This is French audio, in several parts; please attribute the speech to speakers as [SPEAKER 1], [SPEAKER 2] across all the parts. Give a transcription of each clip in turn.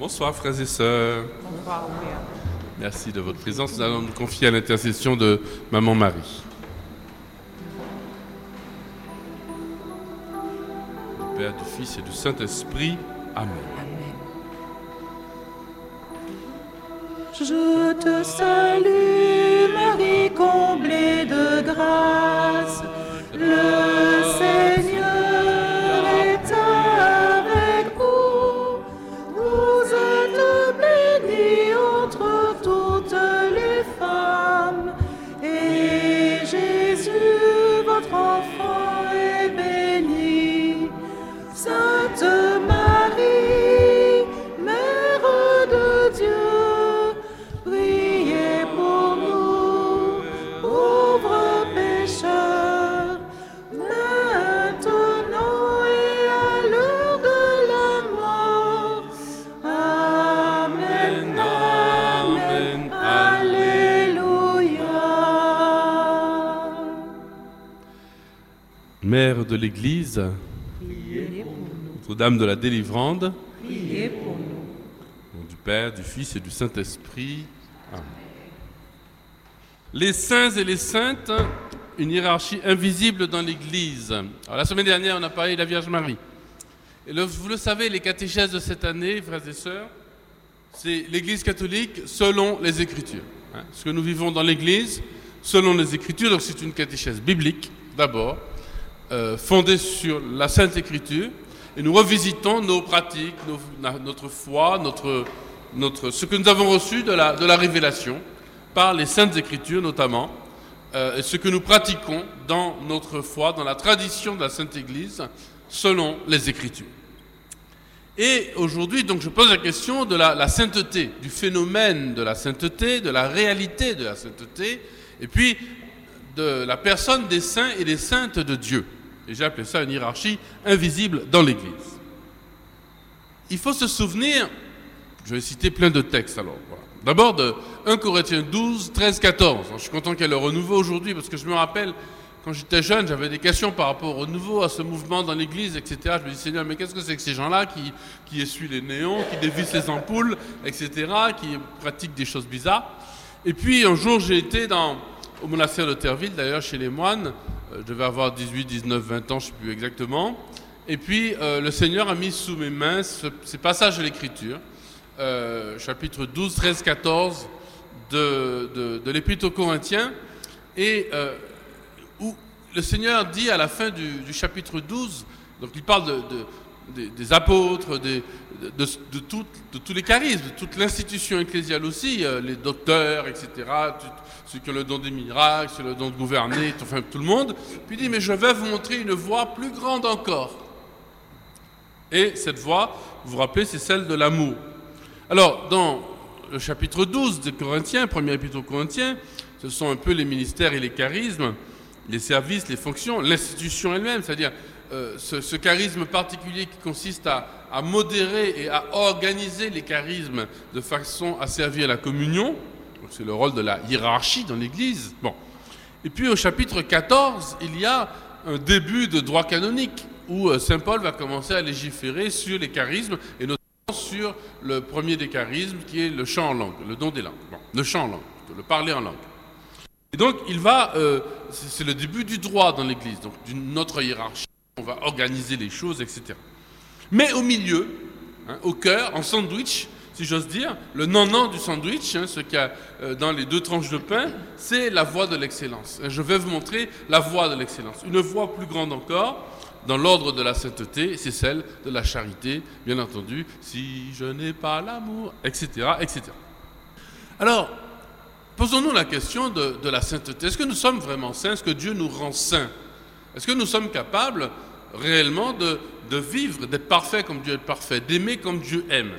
[SPEAKER 1] Bonsoir frères et sœurs. Merci de votre présence. Nous allons nous confier à l'intercession de Maman Marie. Du Père, du Fils et du Saint-Esprit. Amen.
[SPEAKER 2] Je te salue, Marie comblée de grâce. De
[SPEAKER 1] l'Église, Notre-Dame de la Délivrande, du Père, du Fils et du Saint-Esprit. Amen. Les saints et les saintes, une hiérarchie invisible dans l'Église. Alors, la semaine dernière, on a parlé de la Vierge Marie. Et vous le savez, les catéchèses de cette année, frères et sœurs, c'est l'Église catholique selon les Écritures. hein. Ce que nous vivons dans l'Église selon les Écritures, donc c'est une catéchèse biblique d'abord, euh, fondée sur la Sainte Écriture, et nous revisitons nos pratiques, notre foi, ce que nous avons reçu de la, révélation par les Saintes Écritures notamment, euh, et ce que nous pratiquons dans notre foi, dans la tradition de la Sainte Église, selon les Écritures. Et aujourd'hui, donc, je pose la question de la sainteté, du phénomène de la sainteté, de la réalité de la sainteté, et puis de la personne des saints et des saintes de Dieu. Et j'ai appelé ça une hiérarchie invisible dans l'Église. Il faut se souvenir, je vais citer plein de textes alors. D'abord de 1 Corinthiens 12, 13, 14. Je suis content qu'il y ait le renouveau aujourd'hui parce que je me rappelle, quand j'étais jeune, j'avais des questions par rapport au renouveau, à ce mouvement dans l'église, etc. Je me dis, Seigneur, mais qu'est-ce que c'est que ces gens-là qui, qui essuient les néons, qui dévissent les ampoules, etc., qui pratiquent des choses bizarres? Et puis un jour, j'ai été au monastère de Terville, d'ailleurs, chez les moines. Euh, Je devais avoir 18, 19, 20 ans, je ne sais plus exactement. Et puis, euh, le Seigneur a mis sous mes mains ce- ces passages de l'Écriture, euh, chapitre 12, 13, 14 de, l'Épître aux Corinthiens, et où le Seigneur dit à la fin du, chapitre 12, donc il parle de, de- des, apôtres, de, tous les charismes, de toute l'institution ecclésiale aussi, les docteurs, etc., ceux qui ont le don des miracles, ceux qui ont le don de gouverner, enfin tout le monde. Puis il dit, mais je vais vous montrer une voie plus grande encore. Et cette voie, vous vous rappelez, c'est celle de l'amour. Alors, dans le chapitre 12 des Corinthiens, premier épître aux Corinthiens, ce sont un peu les ministères et les charismes, les services, les fonctions, l'institution elle-même, c'est-à-dire euh, ce, ce charisme particulier qui consiste à modérer et à organiser les charismes de façon à servir la communion. C'est le rôle de la hiérarchie dans l'Église. Bon. Et puis au chapitre 14, il y a un début de droit canonique où euh, Saint Paul va commencer à légiférer sur les charismes et notamment sur le premier des charismes qui est le chant en langue, le don des langues. Le chant en langue, le parler en langue. Et donc il va, euh, c'est c'est le début du droit dans l'Église, donc d'une autre hiérarchie. On va organiser les choses, etc. Mais au milieu, hein, au cœur, en sandwich, si j'ose dire, le non-non du sandwich, hein, ce qu'il y a euh, dans les deux tranches de pain, c'est la voie de l'excellence. Je vais vous montrer la voie de l'excellence. Une voie plus grande encore, dans l'ordre de la sainteté, c'est celle de la charité, bien entendu, si je n'ai pas l'amour, etc., etc. Alors, posons-nous la question de, de la sainteté. Est-ce que nous sommes vraiment saints? Est-ce que Dieu nous rend saints? Est-ce que nous sommes capables réellement de, de vivre, d'être parfaits comme Dieu est parfait, d'aimer comme Dieu aime?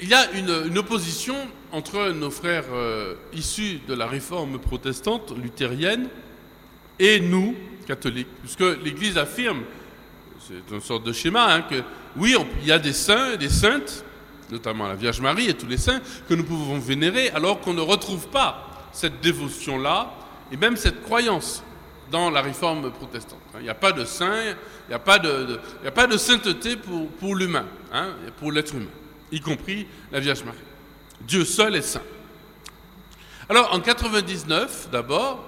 [SPEAKER 1] Il y a une, opposition entre nos frères euh, issus de la réforme protestante luthérienne et nous, catholiques, puisque l'Église affirme, c'est une sorte de schéma, hein, que oui, il y a des saints des saintes, notamment la Vierge Marie et tous les saints, que nous pouvons vénérer, alors qu'on ne retrouve pas cette dévotion-là, et même cette croyance dans la réforme protestante. Il n'y a pas de saint, il n'y a, pas de, sainteté pour, pour l'humain, hein, pour l'être humain, y compris la Vierge Marie. Dieu seul est saint. Alors en 99, d'abord,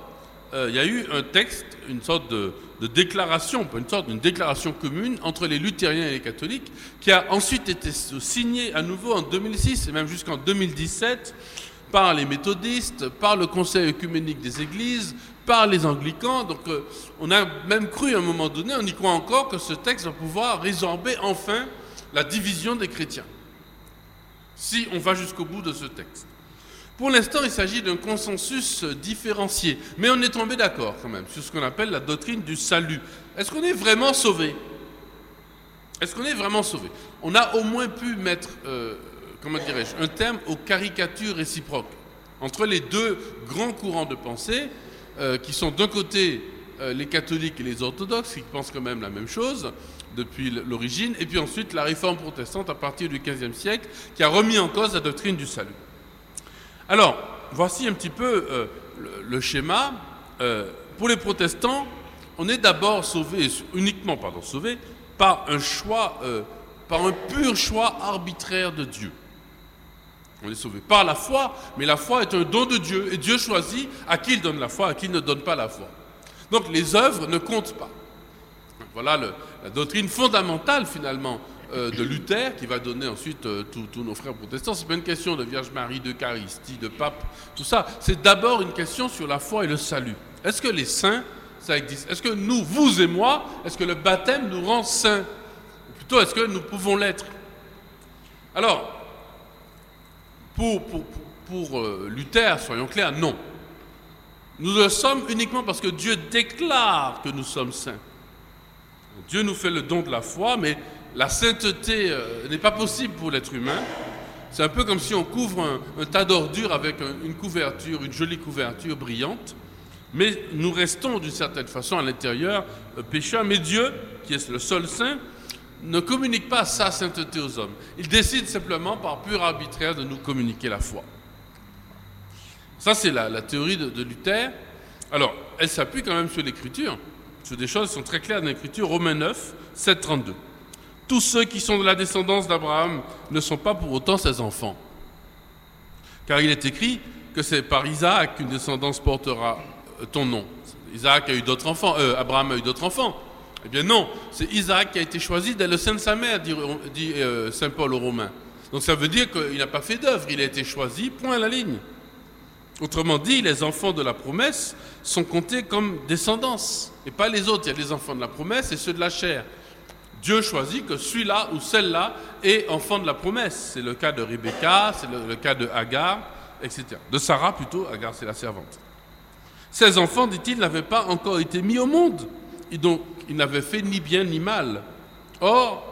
[SPEAKER 1] euh, il y a eu un texte, une sorte de, déclaration, une sorte d'une déclaration commune entre les luthériens et les catholiques, qui a ensuite été signée à nouveau en 2006 et même jusqu'en 2017 par les méthodistes, par le Conseil œcuménique des églises, par les anglicans. Donc euh, on a même cru à un moment donné, on y croit encore, que ce texte va pouvoir résorber enfin la division des chrétiens. Si on va jusqu'au bout de ce texte. Pour l'instant, il s'agit d'un consensus différencié, mais on est tombé d'accord quand même sur ce qu'on appelle la doctrine du salut. Est-ce qu'on est vraiment sauvé? Est-ce qu'on est vraiment sauvé? On a au moins pu mettre, euh, comment dirais-je, un terme aux caricatures réciproques entre les deux grands courants de pensée, euh, qui sont d'un côté euh, les catholiques et les orthodoxes, qui pensent quand même la même chose depuis l'origine, et puis ensuite la réforme protestante à partir du XVe siècle, qui a remis en cause la doctrine du salut. Alors, voici un petit peu euh, le, schéma. Euh, pour les protestants, on est d'abord sauvé, uniquement pardon, sauvé par un choix, euh, par un pur choix arbitraire de Dieu. On est sauvé par la foi, mais la foi est un don de Dieu, et Dieu choisit à qui il donne la foi, à qui il ne donne pas la foi. Donc les œuvres ne comptent pas. Voilà la doctrine fondamentale finalement euh, de Luther, qui va donner ensuite euh, tous nos frères protestants. C'est pas une question de Vierge Marie, d'Eucharistie, de pape, tout ça. C'est d'abord une question sur la foi et le salut. Est-ce que les saints, ça existe? Est-ce que nous, vous et moi, est-ce que le baptême nous rend saints? Ou plutôt, est-ce que nous pouvons l'être? Alors, pour, euh, Luther, soyons clairs, non. Nous le sommes uniquement parce que Dieu déclare que nous sommes saints. Dieu nous fait le don de la foi, mais la sainteté euh, n'est pas possible pour l'être humain. C'est un peu comme si on couvre un, tas d'ordures avec une couverture, une jolie couverture brillante, mais nous restons d'une certaine façon à l'intérieur euh, pécheurs. Mais Dieu, qui est le seul saint, ne communique pas sa sainteté aux hommes. Il décide simplement par pur arbitraire de nous communiquer la foi. Ça, c'est la, théorie de, de, Luther. Alors, elle s'appuie quand même sur l'écriture, des choses sont très claires dans l'écriture. Romains 9, 7, 32 tous ceux qui sont de la descendance d'Abraham ne sont pas pour autant ses enfants. Car il est écrit que c'est par Isaac qu'une descendance portera euh, ton nom. Isaac a eu d'autres enfants, euh, Abraham a eu d'autres enfants. Eh bien non, c'est Isaac qui a été choisi dès le sein de sa mère, dit, euh, Saint Paul aux Romains. Donc ça veut dire qu'il n'a pas fait d'œuvre, il a été choisi, point à la ligne. Autrement dit, les enfants de la promesse sont comptés comme descendance, et pas les autres. Il y a les enfants de la promesse et ceux de la chair. Dieu choisit que celui-là ou celle-là est enfant de la promesse. C'est le cas de Rebecca, c'est le, cas de Agar, etc. De Sarah plutôt, Agar c'est la servante. Ces enfants, dit-il, n'avaient pas encore été mis au monde. Et donc, ils n'avaient fait ni bien ni mal. Or,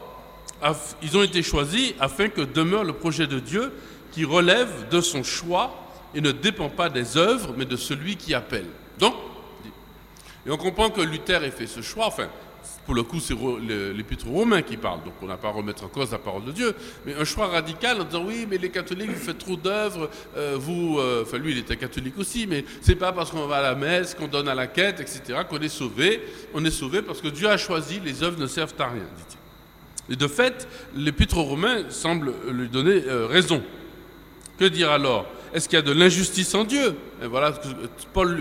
[SPEAKER 1] ils ont été choisis afin que demeure le projet de Dieu qui relève de son choix et ne dépend pas des œuvres, mais de celui qui appelle. Donc, et on comprend que Luther ait fait ce choix, enfin, pour le coup, c'est l'épître romain qui parle, donc on n'a pas à remettre en cause la parole de Dieu. Mais un choix radical en disant oui, mais les catholiques, vous faites trop d'œuvres, euh, vous, euh, enfin lui, il était catholique aussi, mais c'est pas parce qu'on va à la messe, qu'on donne à la quête, etc., qu'on est sauvé. On est sauvé parce que Dieu a choisi, les œuvres ne servent à rien, dit-il. Et de fait, l'épître romain semble lui donner euh, raison. Que dire alors? Est-ce qu'il y a de l'injustice en Dieu Et voilà, Paul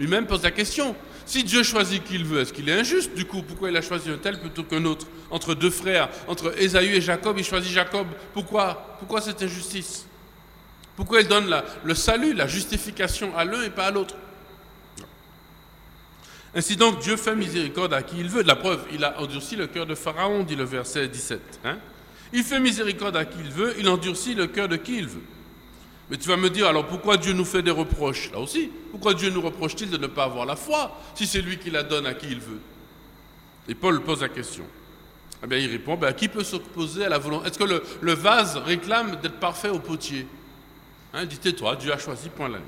[SPEAKER 1] lui-même pose la question. Si Dieu choisit qui il veut, est-ce qu'il est injuste Du coup, pourquoi il a choisi un tel plutôt qu'un autre? Entre deux frères, entre Ésaü et Jacob, il choisit Jacob. Pourquoi? Pourquoi cette injustice? Pourquoi il donne le salut, la justification à l'un et pas à l'autre? Ainsi donc, Dieu fait miséricorde à qui il veut. La preuve, il a endurci le cœur de Pharaon, dit le verset 17. Hein. il fait miséricorde à qui il veut, il endurcit le cœur de qui il veut. Mais tu vas me dire, alors pourquoi Dieu nous fait des reproches? Là aussi, pourquoi Dieu nous reproche-t-il de ne pas avoir la foi si c'est lui qui la donne à qui il veut? Et Paul pose la question. Eh bien, il répond, ben, qui peut s'opposer à la volonté? Est-ce que le, vase réclame d'être parfait au potier? Hein, Dis toi Dieu a choisi, point là.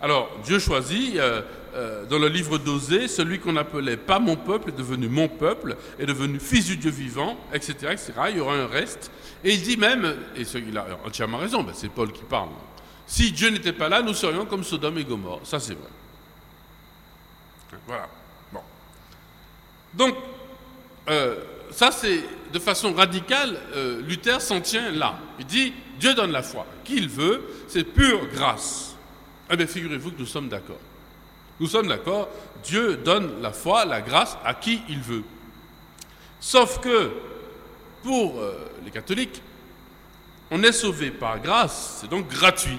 [SPEAKER 1] Alors, Dieu choisit, euh, euh, dans le livre d'Osée, celui qu'on appelait pas mon peuple est devenu mon peuple, est devenu fils du Dieu vivant, etc.. Il y aura un reste. Et il dit même, et il a entièrement raison, ben, c'est Paul qui parle, si Dieu n'était pas là, nous serions comme Sodome et Gomorre. Ça, c'est vrai. Voilà. Bon. Donc, euh, ça c'est de façon radicale, euh, Luther s'en tient là. Il dit, Dieu donne la foi. Qui il veut, c'est pure grâce. Eh bien, figurez-vous que nous sommes d'accord. Nous sommes d'accord, Dieu donne la foi, la grâce à qui il veut. Sauf que, pour euh, les catholiques, on est sauvé par grâce, c'est donc gratuit.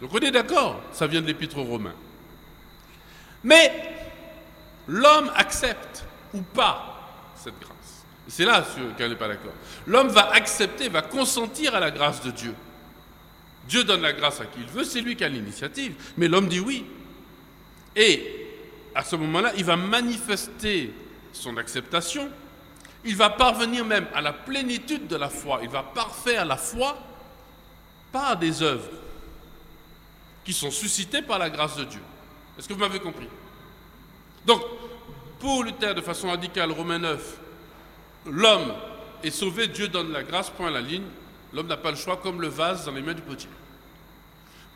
[SPEAKER 1] Donc on est d'accord, ça vient de l'épître aux Romains. Mais l'homme accepte ou pas cette grâce. C'est là qu'elle n'est pas d'accord. L'homme va accepter, va consentir à la grâce de Dieu. Dieu donne la grâce à qui il veut, c'est lui qui a l'initiative, mais l'homme dit oui. Et à ce moment-là, il va manifester son acceptation, il va parvenir même à la plénitude de la foi, il va parfaire la foi par des œuvres qui sont suscitées par la grâce de Dieu. Est-ce que vous m'avez compris? Donc, pour Luther, de façon radicale, Romain 9, l'homme est sauvé, Dieu donne la grâce, point à la ligne. L'homme n'a pas le choix, comme le vase dans les mains du potier.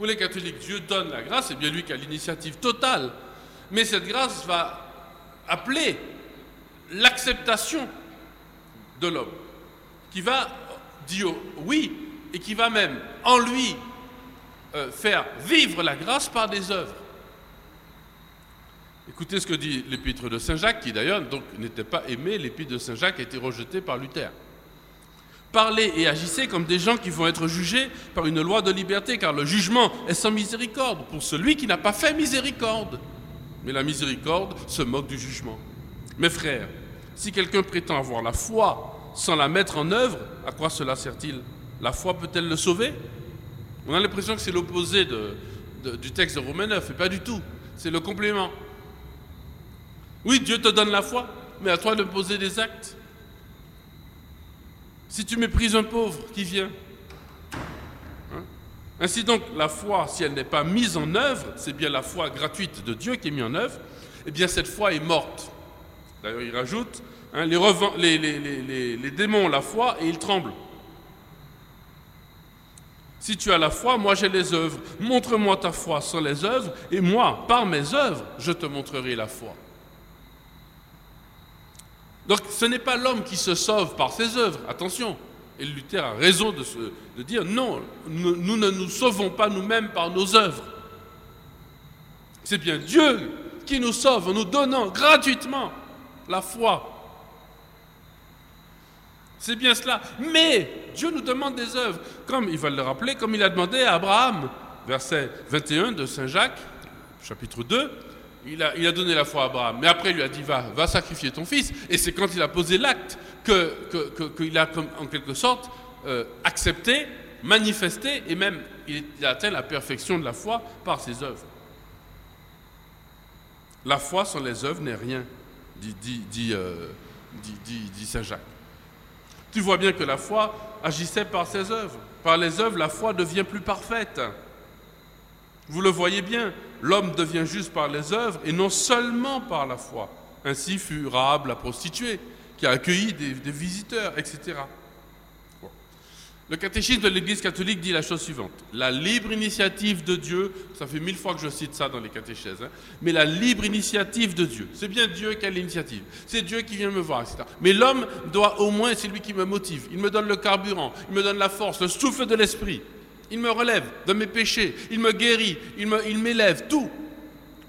[SPEAKER 1] Pour les catholiques, Dieu donne la grâce, c'est bien lui qui a l'initiative totale. Mais cette grâce va appeler l'acceptation de l'homme, qui va dire oui et qui va même en lui euh, faire vivre la grâce par des œuvres. Écoutez ce que dit l'épître de Saint Jacques, qui d'ailleurs n'était pas aimé, l'épître de Saint Jacques a été rejeté par Luther. Parlez et agissez comme des gens qui vont être jugés par une loi de liberté, car le jugement est sans miséricorde pour celui qui n'a pas fait miséricorde. Mais la miséricorde se moque du jugement. Mes frères, si quelqu'un prétend avoir la foi sans la mettre en œuvre, à quoi cela sert-il? La foi peut-elle le sauver? On a l'impression que c'est l'opposé du texte de Romains 9, et pas du tout. C'est le complément. Oui, Dieu te donne la foi, mais à toi de poser des actes. Si tu méprises un pauvre qui vient. Hein? Ainsi donc, la foi, si elle n'est pas mise en œuvre, c'est bien la foi gratuite de Dieu qui est mise en œuvre, eh bien cette foi est morte. D'ailleurs, il rajoute, hein, les, les démons ont la foi et ils tremblent. Si tu as la foi, moi j'ai les œuvres. Montre-moi ta foi sans les œuvres, et moi, par mes œuvres, je te montrerai la foi. Donc ce n'est pas l'homme qui se sauve par ses œuvres, attention. Et Luther a raison de, dire non, nous, nous, ne nous sauvons pas nous-mêmes par nos œuvres. C'est bien Dieu qui nous sauve en nous donnant gratuitement la foi. C'est bien cela. Mais Dieu nous demande des œuvres, comme il va le rappeler, comme il a demandé à Abraham, verset 21 de Saint Jacques, chapitre 2 il a, donné la foi à Abraham, mais après il lui a dit va, va sacrifier ton fils. Et c'est quand il a posé l'acte qu'il a en quelque sorte euh, accepté, manifesté et même il, a atteint la perfection de la foi par ses œuvres. La foi sans les œuvres n'est rien, dit, euh, dit, dit Saint Jacques. Tu vois bien que la foi agissait par ses œuvres. Par les œuvres, la foi devient plus parfaite. Vous le voyez bien, l'homme devient juste par les œuvres et non seulement par la foi. Ainsi fut Rahab la prostituée, qui a accueilli des, visiteurs, etc. Le catéchisme de l'Église catholique dit la chose suivante. La libre initiative de Dieu, ça fait mille fois que je cite ça dans les catéchèses, hein, mais la libre initiative de Dieu, c'est bien Dieu qui a l'initiative, c'est Dieu qui vient me voir, etc. Mais l'homme doit au moins, c'est lui qui me motive, il me donne le carburant, il me donne la force, le souffle de l'esprit. Il me relève de mes péchés, il me guérit, il m'élève, tout.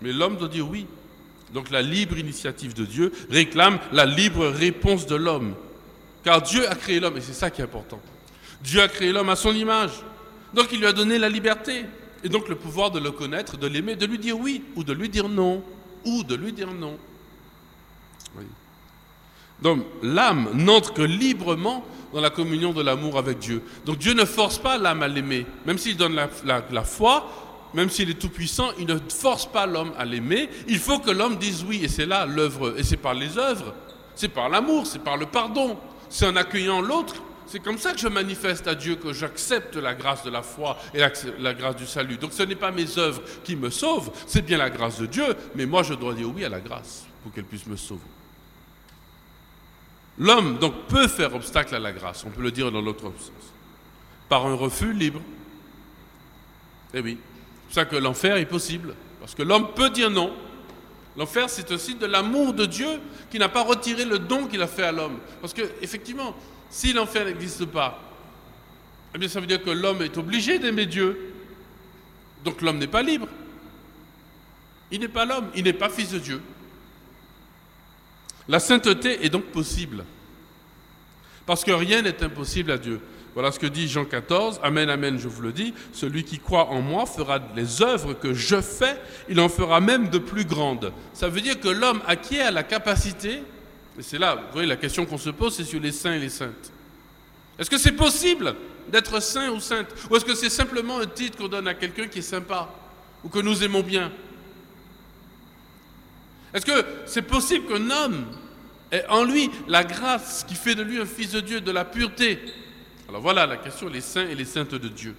[SPEAKER 1] Mais l'homme doit dire oui. Donc la libre initiative de Dieu réclame la libre réponse de l'homme. Car Dieu a créé l'homme, et c'est ça qui est important. Dieu a créé l'homme à son image. Donc il lui a donné la liberté. Et donc le pouvoir de le connaître, de l'aimer, de lui dire oui, ou de lui dire non, ou de lui dire non. Donc l'âme n'entre que librement dans la communion de l'amour avec Dieu. Donc Dieu ne force pas l'âme à l'aimer. Même s'il donne la, foi, même s'il est tout-puissant, il ne force pas l'homme à l'aimer. Il faut que l'homme dise oui. Et c'est là l'œuvre. Et c'est par les œuvres. C'est par l'amour, c'est par le pardon. C'est en accueillant l'autre. C'est comme ça que je manifeste à Dieu que j'accepte la grâce de la foi et la grâce du salut. Donc ce n'est pas mes œuvres qui me sauvent, c'est bien la grâce de Dieu, mais moi je dois dire oui à la grâce pour qu'elle puisse me sauver. L'homme, donc, peut faire obstacle à la grâce, on peut le dire dans l'autre sens, par un refus libre. Eh oui, c'est pour ça que l'enfer est possible, parce que l'homme peut dire non, L'enfer, c'est signe de l'amour de Dieu qui n'a pas retiré le don qu'il a fait à l'homme. Parce que, effectivement, si l'enfer n'existe pas, eh bien, ça veut dire que l'homme est obligé d'aimer Dieu. Donc l'homme n'est pas libre. Il n'est pas l'homme, il n'est pas fils de Dieu. La sainteté est donc possible. Parce que rien n'est impossible à Dieu. Voilà ce que dit Jean 14. Amen, amen, je vous le dis. Celui qui croit en moi fera les œuvres que je fais, il en fera même de plus grandes. Ça veut dire que l'homme acquiert la capacité, et c'est là, vous voyez, la question qu'on se pose, c'est sur les saints et les saintes. Est-ce que c'est possible d'être saint ou sainte? Ou est-ce que c'est simplement un titre qu'on donne à quelqu'un qui est sympa ou que nous aimons bien? Est-ce que c'est possible qu'un homme ait en lui la grâce qui fait de lui un fils de Dieu, de la pureté? Alors voilà la question, les saints et les saintes de Dieu.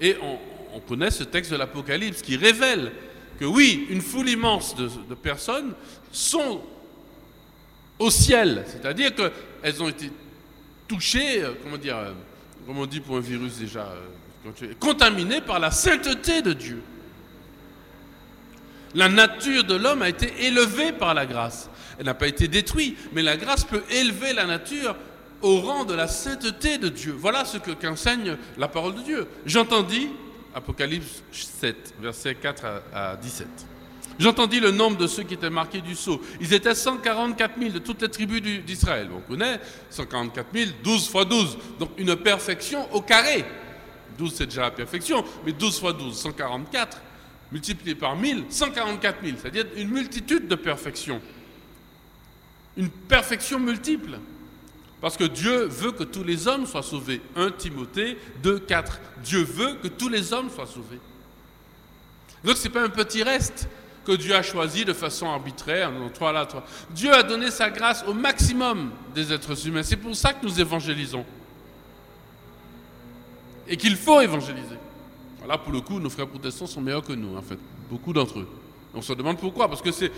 [SPEAKER 1] Et on, connaît ce texte de l'Apocalypse qui révèle que oui, une foule immense de, personnes sont au ciel, c'est-à-dire qu'elles ont été touchées, euh, comment dire, euh, comme on dit pour un virus déjà, euh, contaminées par la sainteté de Dieu. La nature de l'homme a été élevée par la grâce. Elle n'a pas été détruite, mais la grâce peut élever la nature au rang de la sainteté de Dieu. Voilà ce que qu'enseigne la parole de Dieu. J'entendis, Apocalypse 7, versets 4 à 17. J'entendis le nombre de ceux qui étaient marqués du sceau. Ils étaient 144 000 de toutes les tribus d'Israël. On connaît 144 000, 12 fois 12. Donc une perfection au carré. 12 c'est déjà la perfection, mais 12 fois 12, 144, multiplié par 1000, 144 000. C'est-à-dire une multitude de perfections. Une perfection multiple. Parce que Dieu veut que tous les hommes soient sauvés. 1 Timothée 2, 4. Dieu veut que tous les hommes soient sauvés. Donc ce n'est pas un petit reste que Dieu a choisi de façon arbitraire. trois là, trois. Dieu a donné sa grâce au maximum des êtres humains. C'est pour ça que nous évangélisons. Et qu'il faut évangéliser. Voilà, pour le coup, nos frères protestants sont meilleurs que nous, en fait. Beaucoup d'entre eux. On se demande pourquoi, parce que c'est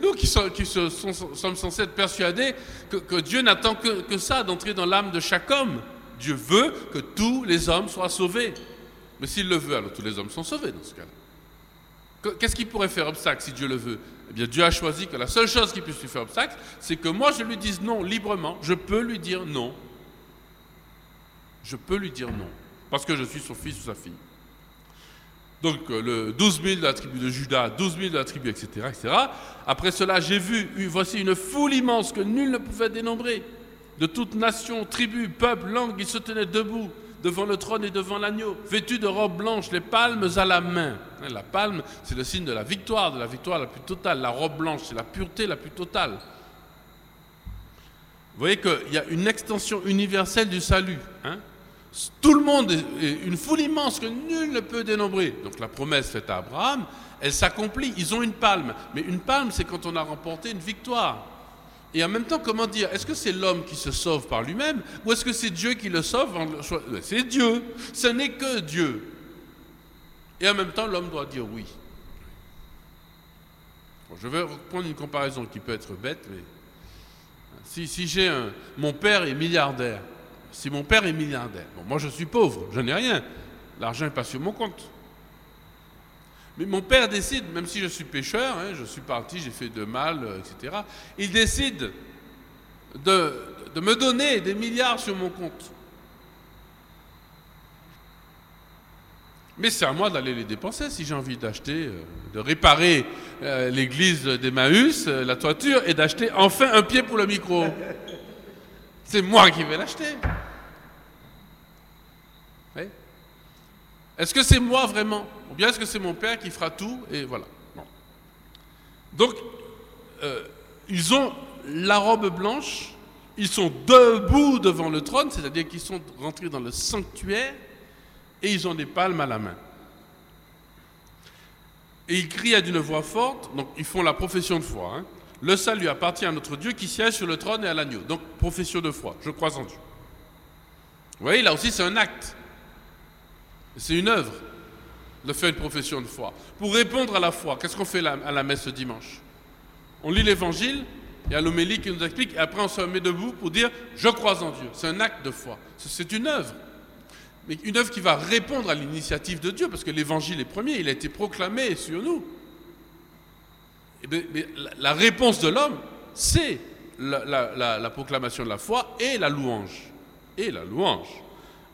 [SPEAKER 1] nous qui, sommes censés être persuadés que, Dieu n'attend que, que ça, d'entrer dans l'âme de chaque homme. Dieu veut que tous les hommes soient sauvés. Mais s'il le veut, alors tous les hommes sont sauvés dans ce cas-là. Qu'est-ce qui pourrait faire obstacle si Dieu le veut? Eh bien, Dieu a choisi que la seule chose qui puisse lui faire obstacle, c'est que moi je lui dise non librement. Je peux lui dire non. Je peux lui dire non. Parce que je suis son fils ou sa fille. Donc, euh, le 12 000 de la tribu de Judas, 12 000 de la tribu, etc. etc. Après cela, j'ai vu, voici une foule immense que nul ne pouvait dénombrer. De toute nation, tribu, peuple, langue, ils se tenaient debout devant le trône et devant l'agneau, vêtus de robes blanches, les palmes à la main. Hein, la palme, c'est le signe de la victoire, de la victoire la plus totale. La robe blanche, c'est la pureté la plus totale. Vous voyez qu'il y a une extension universelle du salut. Hein. Tout le monde est une foule immense que nul ne peut dénombrer. Donc la promesse faite à Abraham, elle s'accomplit. Ils ont une palme. Mais une palme, c'est quand on a remporté une victoire. Et en même temps, comment dire Est-ce que c'est l'homme qui se sauve par lui-même ou est-ce que c'est Dieu qui le sauve C'est Dieu. Ce n'est que Dieu. Et en même temps, l'homme doit dire oui. je vais prendre une comparaison qui peut être bête, mais si, si j'ai mon père est milliardaire, si mon père est milliardaire, bon, moi je suis pauvre, je n'ai rien, l'argent n'est pas sur mon compte. Mais mon père décide, même si je suis pécheur, hein, je suis parti, j'ai fait de mal, euh, etc., il décide de, me donner des milliards sur mon compte. Mais c'est à moi d'aller les dépenser si j'ai envie d'acheter, euh, de réparer euh, l'église d'Emmaüs, la toiture, et d'acheter enfin un pied pour le micro. C'est moi qui vais l'acheter. Est-ce que c'est moi vraiment? Ou bien est-ce que c'est mon père qui fera tout? Et voilà. Donc, euh, ils ont la robe blanche, ils sont debout devant le trône, c'est-à-dire qu'ils sont rentrés dans le sanctuaire, et ils ont des palmes à la main. Et ils crient à d'une voix forte, donc ils font la profession de foi. Hein. Le salut appartient à notre Dieu qui siège sur le trône et à l'agneau. Donc, profession de foi, je crois en Dieu. Vous voyez, là aussi, c'est un acte. C'est une œuvre de faire une profession de foi. Pour répondre à la foi, qu'est-ce qu'on fait à la messe ce dimanche? On lit l'évangile, il y a l'homélie qui nous explique, et après on se met debout pour dire Je crois en Dieu. C'est un acte de foi. C'est une œuvre. Mais une œuvre qui va répondre à l'initiative de Dieu, parce que l'évangile est premier, il a été proclamé sur nous. Eh la, réponse de l'homme, c'est la- la proclamation de la foi et la louange. Et la louange.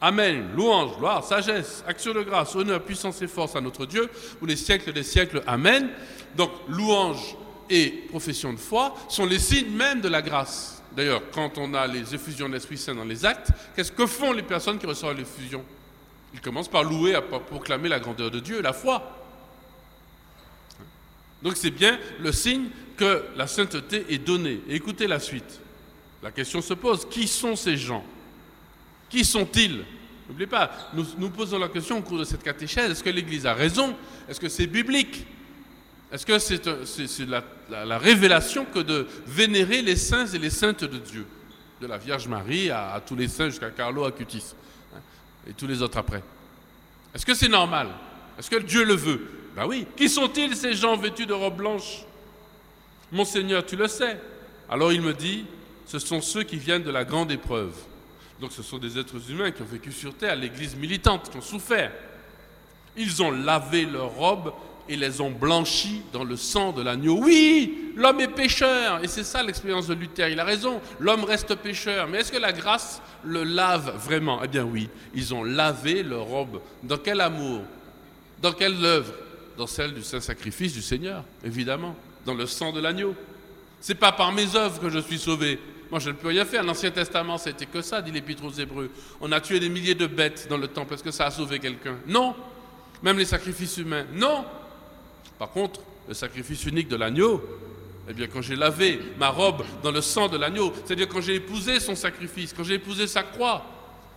[SPEAKER 1] Amen, louange, gloire, sagesse, action de grâce, honneur, puissance et force à notre Dieu, pour les siècles des siècles. Amen. Donc, louange et profession de foi sont les signes même de la grâce. D'ailleurs, quand on a les effusions de l'Esprit Saint dans les actes, qu'est-ce que font les personnes qui reçoivent l'effusion? Ils commencent par louer, à proclamer la grandeur de Dieu la foi. Donc c'est bien le signe que la sainteté est donnée. Et écoutez la suite. La question se pose, qui sont ces gens? Qui sont-ils? N'oubliez pas, nous posons la question au cours de cette catéchèse, est-ce que l'Église a raison? Est-ce que c'est biblique? Est-ce que c'est la, la- la révélation que de vénérer les saints et les saintes de Dieu? De la Vierge Marie à, tous les saints jusqu'à Carlo Acutis hein, et tous les autres après. Est-ce que c'est normal? Est-ce que Dieu le veut? Ben oui. Qui sont-ils ces gens vêtus de robes blanches? Mon Seigneur, tu le sais. Alors il me dit, ce sont ceux qui viennent de la grande épreuve. Donc ce sont des êtres humains qui ont vécu sur terre, l'église militante, qui ont souffert. Ils ont lavé leurs robes et les ont blanchies dans le sang de l'agneau. Oui, l'homme est pécheur. Et c'est ça l'expérience de Luther. Il a raison. L'homme reste pécheur. Mais est-ce que la grâce le lave vraiment? Eh bien oui. Ils ont lavé leurs robes. Dans quel amour? Dans quelle œuvre? Dans celle du saint sacrifice du Seigneur, évidemment. Dans le sang de l'agneau. C'est pas par mes œuvres que je suis sauvé. Moi, je ne peux rien faire. L'Ancien Testament, c'était que ça, dit l'Épître aux Hébreux. On a tué des milliers de bêtes dans le temple. Est-ce que ça a sauvé quelqu'un? Non. Même les sacrifices humains? Non. Par contre, le sacrifice unique de l'agneau, eh bien, quand j'ai lavé ma robe dans le sang de l'agneau, c'est-à-dire quand j'ai épousé son sacrifice, quand j'ai épousé sa croix,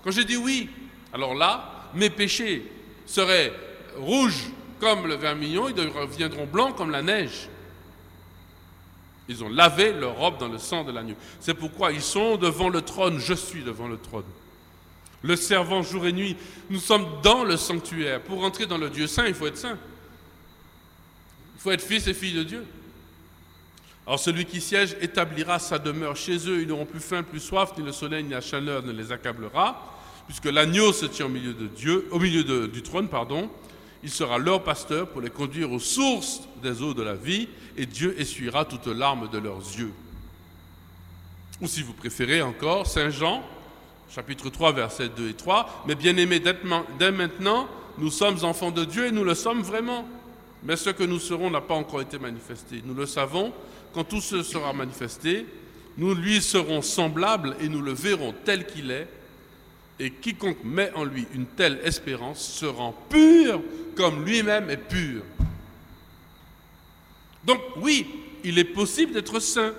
[SPEAKER 1] quand j'ai dit oui, alors là, mes péchés seraient rouges comme le vermillon, ils deviendront blancs comme la neige. Ils ont lavé leur robe dans le sang de l'agneau. C'est pourquoi ils sont devant le trône, je suis devant le trône. Le servant jour et nuit, nous sommes dans le sanctuaire. Pour rentrer dans le Dieu saint, il faut être saint. Il faut être fils et fille de Dieu. Alors celui qui siège établira sa demeure chez eux. Ils n'auront plus faim, plus soif, ni le soleil, ni la chaleur ne les accablera, puisque l'agneau se tient au milieu du trône, pardon. Il sera leur pasteur pour les conduire aux sources des eaux de la vie, et Dieu essuiera toutes larmes de leurs yeux. Ou si vous préférez encore, Saint Jean, chapitre 3, versets 2 et 3, Mais bien aimés, dès maintenant, nous sommes enfants de Dieu et nous le sommes vraiment. Mais ce que nous serons n'a pas encore été manifesté. Nous le savons, quand tout ce sera manifesté, nous lui serons semblables et nous le verrons tel qu'il est. Et quiconque met en lui une telle espérance se rend pur comme lui-même est pur. Donc oui, il est possible d'être saint.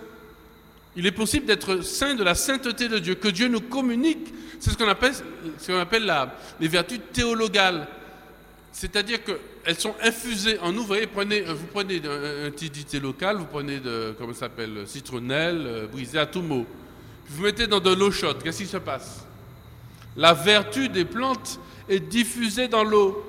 [SPEAKER 1] Il est possible d'être saint de la sainteté de Dieu, que Dieu nous communique. C'est ce qu'on appelle, ce qu'on appelle les vertus théologales. C'est-à-dire qu'elles sont infusées en nous. Vous prenez, vous prenez un, un petit dité local, vous prenez de, comment s'appelle, citronnelle, euh, brisée à tout mot. Vous mettez dans de l'eau chaude. Qu'est-ce qui se passe? La vertu des plantes est diffusée dans l'eau.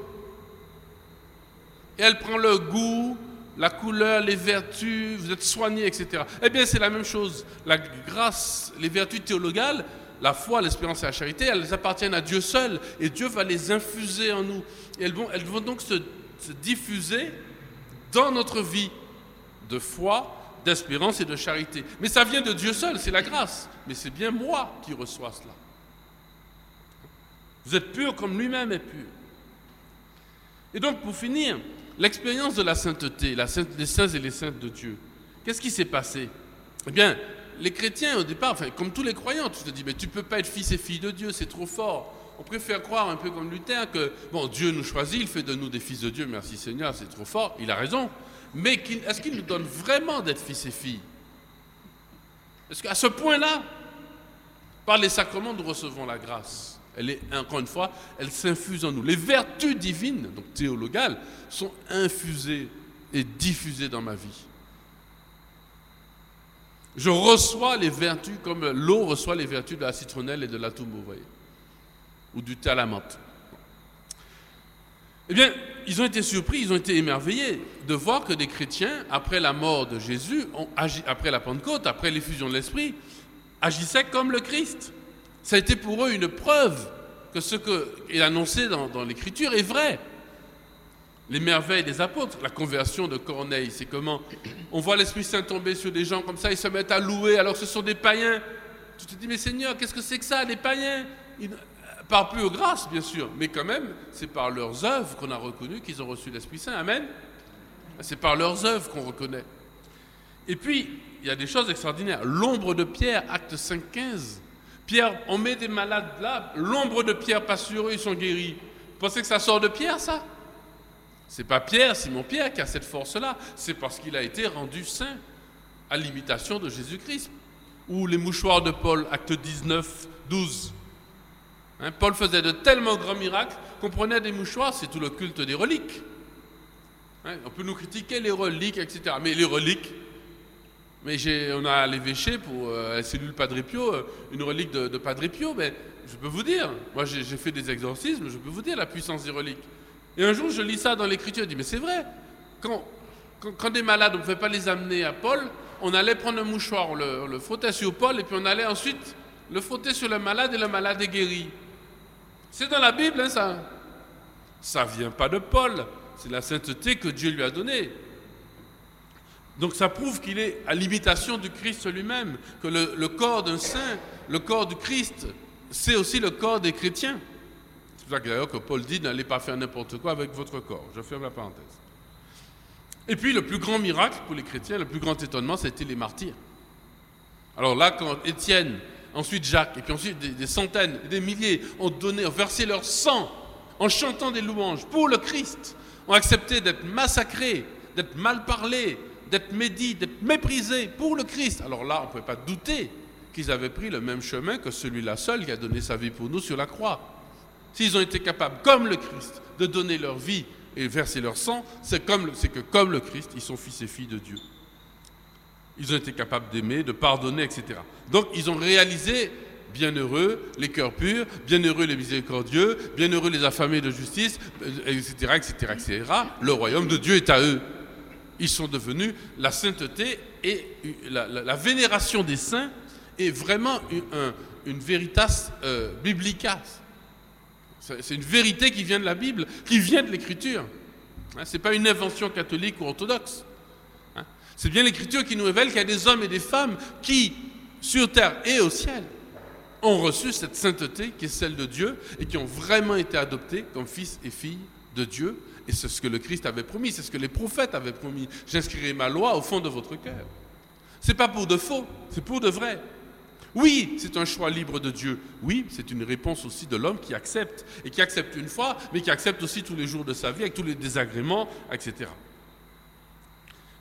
[SPEAKER 1] Et elle prend le goût, la couleur, les vertus, vous êtes soigné, etc. Eh bien, c'est la même chose. La grâce, les vertus théologales, la foi, l'espérance et la charité, elles appartiennent à Dieu seul. Et Dieu va les infuser en nous. Et elles vont, donc se diffuser dans notre vie de foi, d'espérance et de charité. Mais ça vient de Dieu seul, c'est la grâce. Mais c'est bien moi qui reçois cela. Vous êtes pur comme lui-même est pur. Et donc, pour finir, l'expérience de la sainteté, la sainte, les saints et les saintes de Dieu, qu'est-ce qui s'est passé? Eh bien, les chrétiens, au départ, enfin, comme tous les croyants, tu te dis, mais tu ne peux pas être fils et fille de Dieu, c'est trop fort. On préfère croire un peu comme Luther que, bon, Dieu nous choisit, il fait de nous des fils de Dieu, merci Seigneur, c'est trop fort, il a raison. Mais est-ce qu'il nous donne vraiment d'être fils et filles? Est-ce qu'à ce point-là, par les sacrements, nous recevons la grâce? Elle est, encore une fois, elle s'infuse en nous. Les vertus divines, donc théologales, sont infusées et diffusées dans ma vie. Je reçois les vertus comme l'eau reçoit les vertus de la citronnelle et de l'atomo, vous voyez, ou du thé la. Eh bien, ils ont été surpris, ils ont été émerveillés de voir que des chrétiens, après la mort de Jésus, après la Pentecôte, après l'effusion de l'Esprit, agissaient comme le Christ. Ça a été pour eux une preuve que ce qu'il annoncé dans, l'Écriture est vrai. les merveilles des apôtres. La conversion de Corneille, c'est comment on voit l'Esprit Saint tomber sur des gens comme ça, ils se mettent à louer alors ce sont des païens. Tu te dis, mais Seigneur, qu'est-ce que c'est que ça, des païens? Plus aux grâces, bien sûr, mais quand même, c'est par leurs œuvres qu'on a reconnu qu'ils ont reçu l'Esprit Saint. Amen C'est par leurs œuvres qu'on reconnaît. Et puis, il y a des choses extraordinaires. L'ombre de Pierre, acte 5, 15. Pierre, on met des malades là, l'ombre de Pierre passe sur eux, ils sont guéris. Vous pensez que ça sort de Pierre, ça? C'est pas Pierre, Simon Pierre qui a cette force-là. C'est parce qu'il a été rendu saint à l'imitation de Jésus-Christ. Ou les mouchoirs de Paul, acte 19, 12. Hein, Paul faisait de tellement grands miracles qu'on prenait des mouchoirs, c'est tout le culte des reliques. Hein, on peut nous critiquer les reliques, etc. Mais les reliques, mais on a l'évêché pour euh, la cellule Padre Pio, euh, une relique de, Padre Pio, mais je peux vous dire, moi j'ai fait des exorcismes, je peux vous dire la puissance des reliques. Et un jour je lis ça dans l'écriture, je dis mais c'est vrai, quand, des malades, on ne pouvait pas les amener à Paul, on allait prendre un mouchoir, le, le frotter sur Paul, et puis on allait ensuite le frotter sur le malade et le malade est guéri. C'est dans la Bible, hein, ça. Ça vient pas de Paul, c'est la sainteté que Dieu lui a donnée. Donc ça prouve qu'il est à l'imitation du Christ lui-même, que le, corps d'un saint, le corps du Christ, c'est aussi le corps des chrétiens. C'est pour ça d'ailleurs que Paul dit n'allez pas faire n'importe quoi avec votre corps. Je ferme la parenthèse. Et puis le plus grand miracle pour les chrétiens, le plus grand étonnement, c'était les martyrs. Alors là, quand Étienne, ensuite Jacques, et puis ensuite des, centaines, des milliers ont donné, ont versé leur sang en chantant des louanges pour le Christ, ont accepté d'être massacrés, d'être mal parlés, d'être médit, d'être méprisé pour le Christ. Alors là, on ne pouvait pas douter qu'ils avaient pris le même chemin que celui-là seul qui a donné sa vie pour nous sur la croix. S'ils ont été capables, comme le Christ, de donner leur vie et verser leur sang, c'est que comme le Christ, ils sont fils et filles de Dieu. Ils ont été capables d'aimer, de pardonner, etc. Donc ils ont réalisé, bienheureux les cœurs purs, bienheureux les miséricordieux, bienheureux les affamés de justice, etc., etc., etc. Le royaume de Dieu est à eux ils sont devenus la sainteté et la, vénération des saints est vraiment une, une veritas euh, biblica. C'est une vérité qui vient de la Bible, qui vient de l'Écriture. Hein, Ce n'est pas une invention catholique ou orthodoxe. Hein. C'est bien l'Écriture qui nous révèle qu'il y a des hommes et des femmes qui, sur terre et au ciel, ont reçu cette sainteté qui est celle de Dieu et qui ont vraiment été adoptés comme fils et filles de Dieu et c'est ce que le Christ avait promis, c'est ce que les prophètes avaient promis. J'inscrirai ma loi au fond de votre cœur. C'est pas pour de faux, c'est pour de vrai. Oui, c'est un choix libre de Dieu. Oui, c'est une réponse aussi de l'homme qui accepte. Et qui accepte une fois, mais qui accepte aussi tous les jours de sa vie, avec tous les désagréments, etc.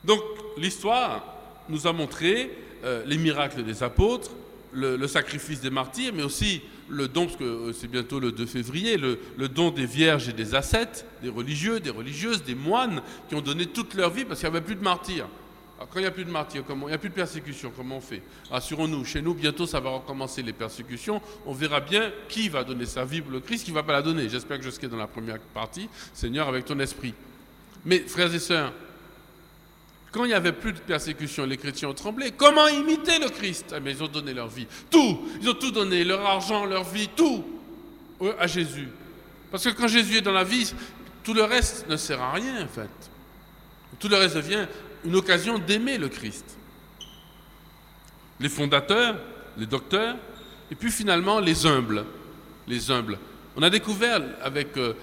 [SPEAKER 1] Donc, l'histoire nous a montré euh, les miracles des apôtres, le, sacrifice des martyrs, mais aussi le don, parce que euh, c'est bientôt le 2 février, le, don des vierges et des ascètes, des religieux, des religieuses, des moines qui ont donné toute leur vie parce qu'il n'y avait plus de martyrs. Alors, quand il n'y a plus de martyrs, comment, il n'y a plus de persécution, comment on fait? Assurons-nous, chez nous, bientôt ça va recommencer les persécutions. On verra bien qui va donner sa vie pour le Christ, qui ne va pas la donner. J'espère que je serai dans la première partie, Seigneur, avec ton esprit. Mais frères et sœurs, quand il n'y avait plus de persécution, les chrétiens ont tremblé. Comment imiter le Christ? Ah, Mais ils ont donné leur vie. Tout. Ils ont tout donné. Leur argent, leur vie, tout. À Jésus. Parce que quand Jésus est dans la vie, tout le reste ne sert à rien, en fait. Tout le reste devient une occasion d'aimer le Christ. Les fondateurs, les docteurs, et puis finalement les humbles. Les humbles. On a découvert avec euh,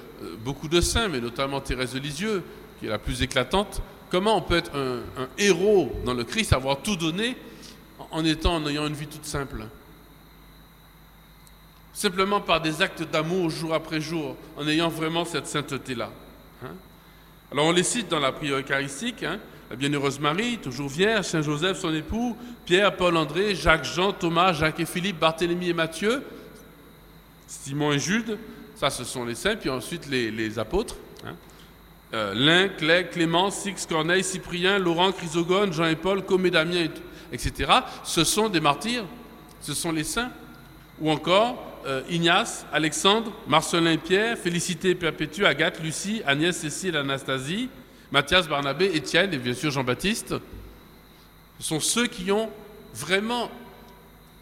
[SPEAKER 1] beaucoup de saints, mais notamment Thérèse de Lisieux, qui est la plus éclatante, Comment on peut être un, héros dans le Christ, avoir tout donné en étant, en ayant une vie toute simple? Simplement par des actes d'amour jour après jour, en ayant vraiment cette sainteté-là. Hein? Alors on les cite dans la prière eucharistique, hein? la Bienheureuse Marie, toujours vierge, Saint Joseph, son époux, Pierre, Paul, André, Jacques, Jean, Thomas, Jacques et Philippe, Barthélemy et Matthieu, Simon et Jude, ça ce sont les saints, puis ensuite les, apôtres. Euh, Lin, Clé, Clément, Six, Corneille, Cyprien, Laurent, Chrysogone, Jean et Paul, Comé, Damien, etc. Ce sont des martyrs, ce sont les saints. Ou encore euh, Ignace, Alexandre, Marcelin Pierre, Félicité Perpétue, Agathe, Lucie, Agnès, Cécile, Anastasie, Mathias, Barnabé, Étienne et bien sûr Jean-Baptiste. Ce sont ceux qui ont vraiment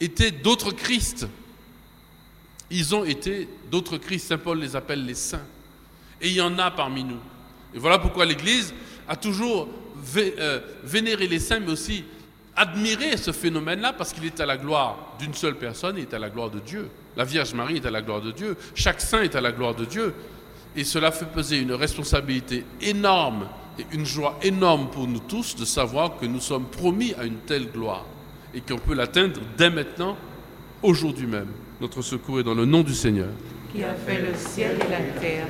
[SPEAKER 1] été d'autres Christ. Ils ont été d'autres Christ. Saint Paul les appelle les saints. Et il y en a parmi nous. Et voilà pourquoi l'Église a toujours euh, vénéré les saints, mais aussi admiré ce phénomène-là, parce qu'il est à la gloire d'une seule personne, il est à la gloire de Dieu. La Vierge Marie est à la gloire de Dieu, chaque saint est à la gloire de Dieu. Et cela fait peser une responsabilité énorme et une joie énorme pour nous tous de savoir que nous sommes promis à une telle gloire et qu'on peut l'atteindre dès maintenant, aujourd'hui même. Notre secours est dans le nom du Seigneur.
[SPEAKER 2] Qui a fait le ciel et la terre.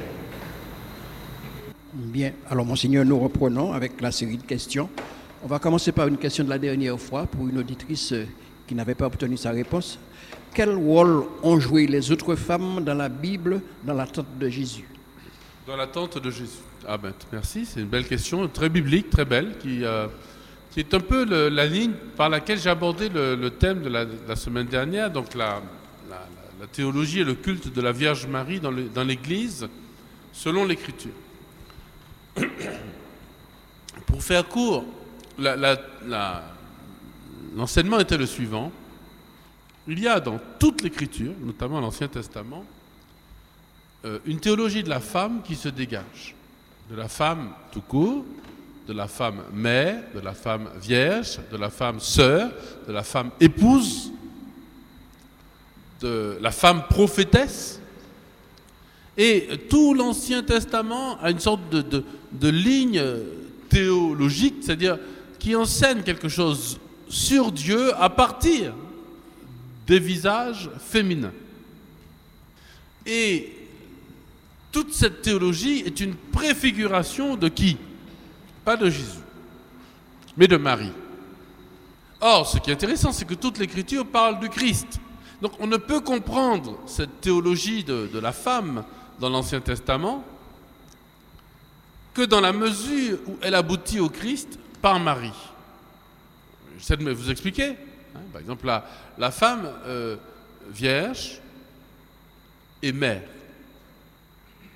[SPEAKER 3] Bien, alors Monseigneur, nous reprenons avec la série de questions. On va commencer par une question de la dernière fois pour une auditrice euh, qui n'avait pas obtenu sa réponse. Quel rôle ont joué les autres femmes dans la Bible dans l'attente de Jésus?
[SPEAKER 1] Dans l'attente de Jésus. Ah ben merci, c'est une belle question, très biblique, très belle, qui, euh, est un peu la ligne par laquelle j'ai abordé le, thème de la, semaine dernière, donc la, théologie et le culte de la Vierge Marie dans l'Église, selon l'Écriture. Pour faire court, l'enseignement était le suivant. Il y a dans toute l'Écriture, notamment l'Ancien Testament, euh, une théologie de la femme qui se dégage. De la femme tout court, de la femme mère, de la femme vierge, de la femme sœur, de la femme épouse, de la femme prophétesse. Et tout l'Ancien Testament a une sorte de, de ligne théologique, c'est-à-dire qui enseigne quelque chose sur Dieu à partir des visages féminins. Et toute cette théologie est une préfiguration de qui? Pas de Jésus, mais de Marie. Or, ce qui est intéressant, c'est que toute l'Écriture parle du Christ. Donc on ne peut comprendre cette théologie de, de la femme dans l'Ancien Testament que dans la mesure où elle aboutit au Christ par Marie. J'essaie de vous expliquer. Hein. par exemple, la, femme euh, vierge et mère,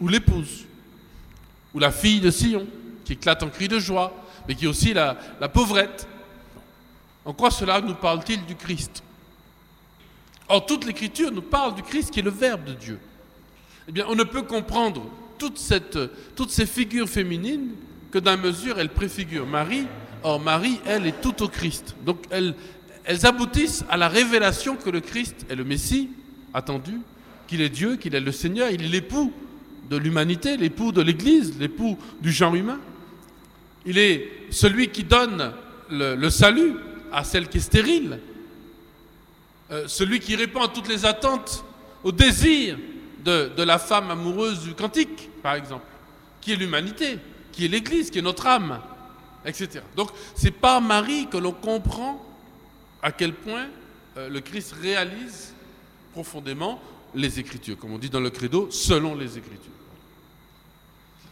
[SPEAKER 1] ou l'épouse, ou la fille de Sion, qui éclate en cris de joie, mais qui est aussi la, la pauvrette. En quoi cela nous parle-t-il du Christ? Or, toute l'Écriture nous parle du Christ qui est le Verbe de Dieu. Eh bien, on ne peut comprendre toutes ces figures féminines que d'un mesure elles préfigurent Marie. Or, Marie, elle, est tout au Christ. Donc, elles, elles aboutissent à la révélation que le Christ est le Messie attendu, qu'il est Dieu, qu'il est le Seigneur, il est l'époux de l'humanité, l'époux de l'Église, l'époux du genre humain. Il est celui qui donne le, salut à celle qui est stérile, euh, celui qui répond à toutes les attentes, aux désirs de, la femme amoureuse du cantique, par exemple, qui est l'humanité, qui est l'Église, qui est notre âme, etc. Donc c'est par Marie que l'on comprend à quel point euh, le Christ réalise profondément les Écritures, comme on dit dans le credo, selon les Écritures.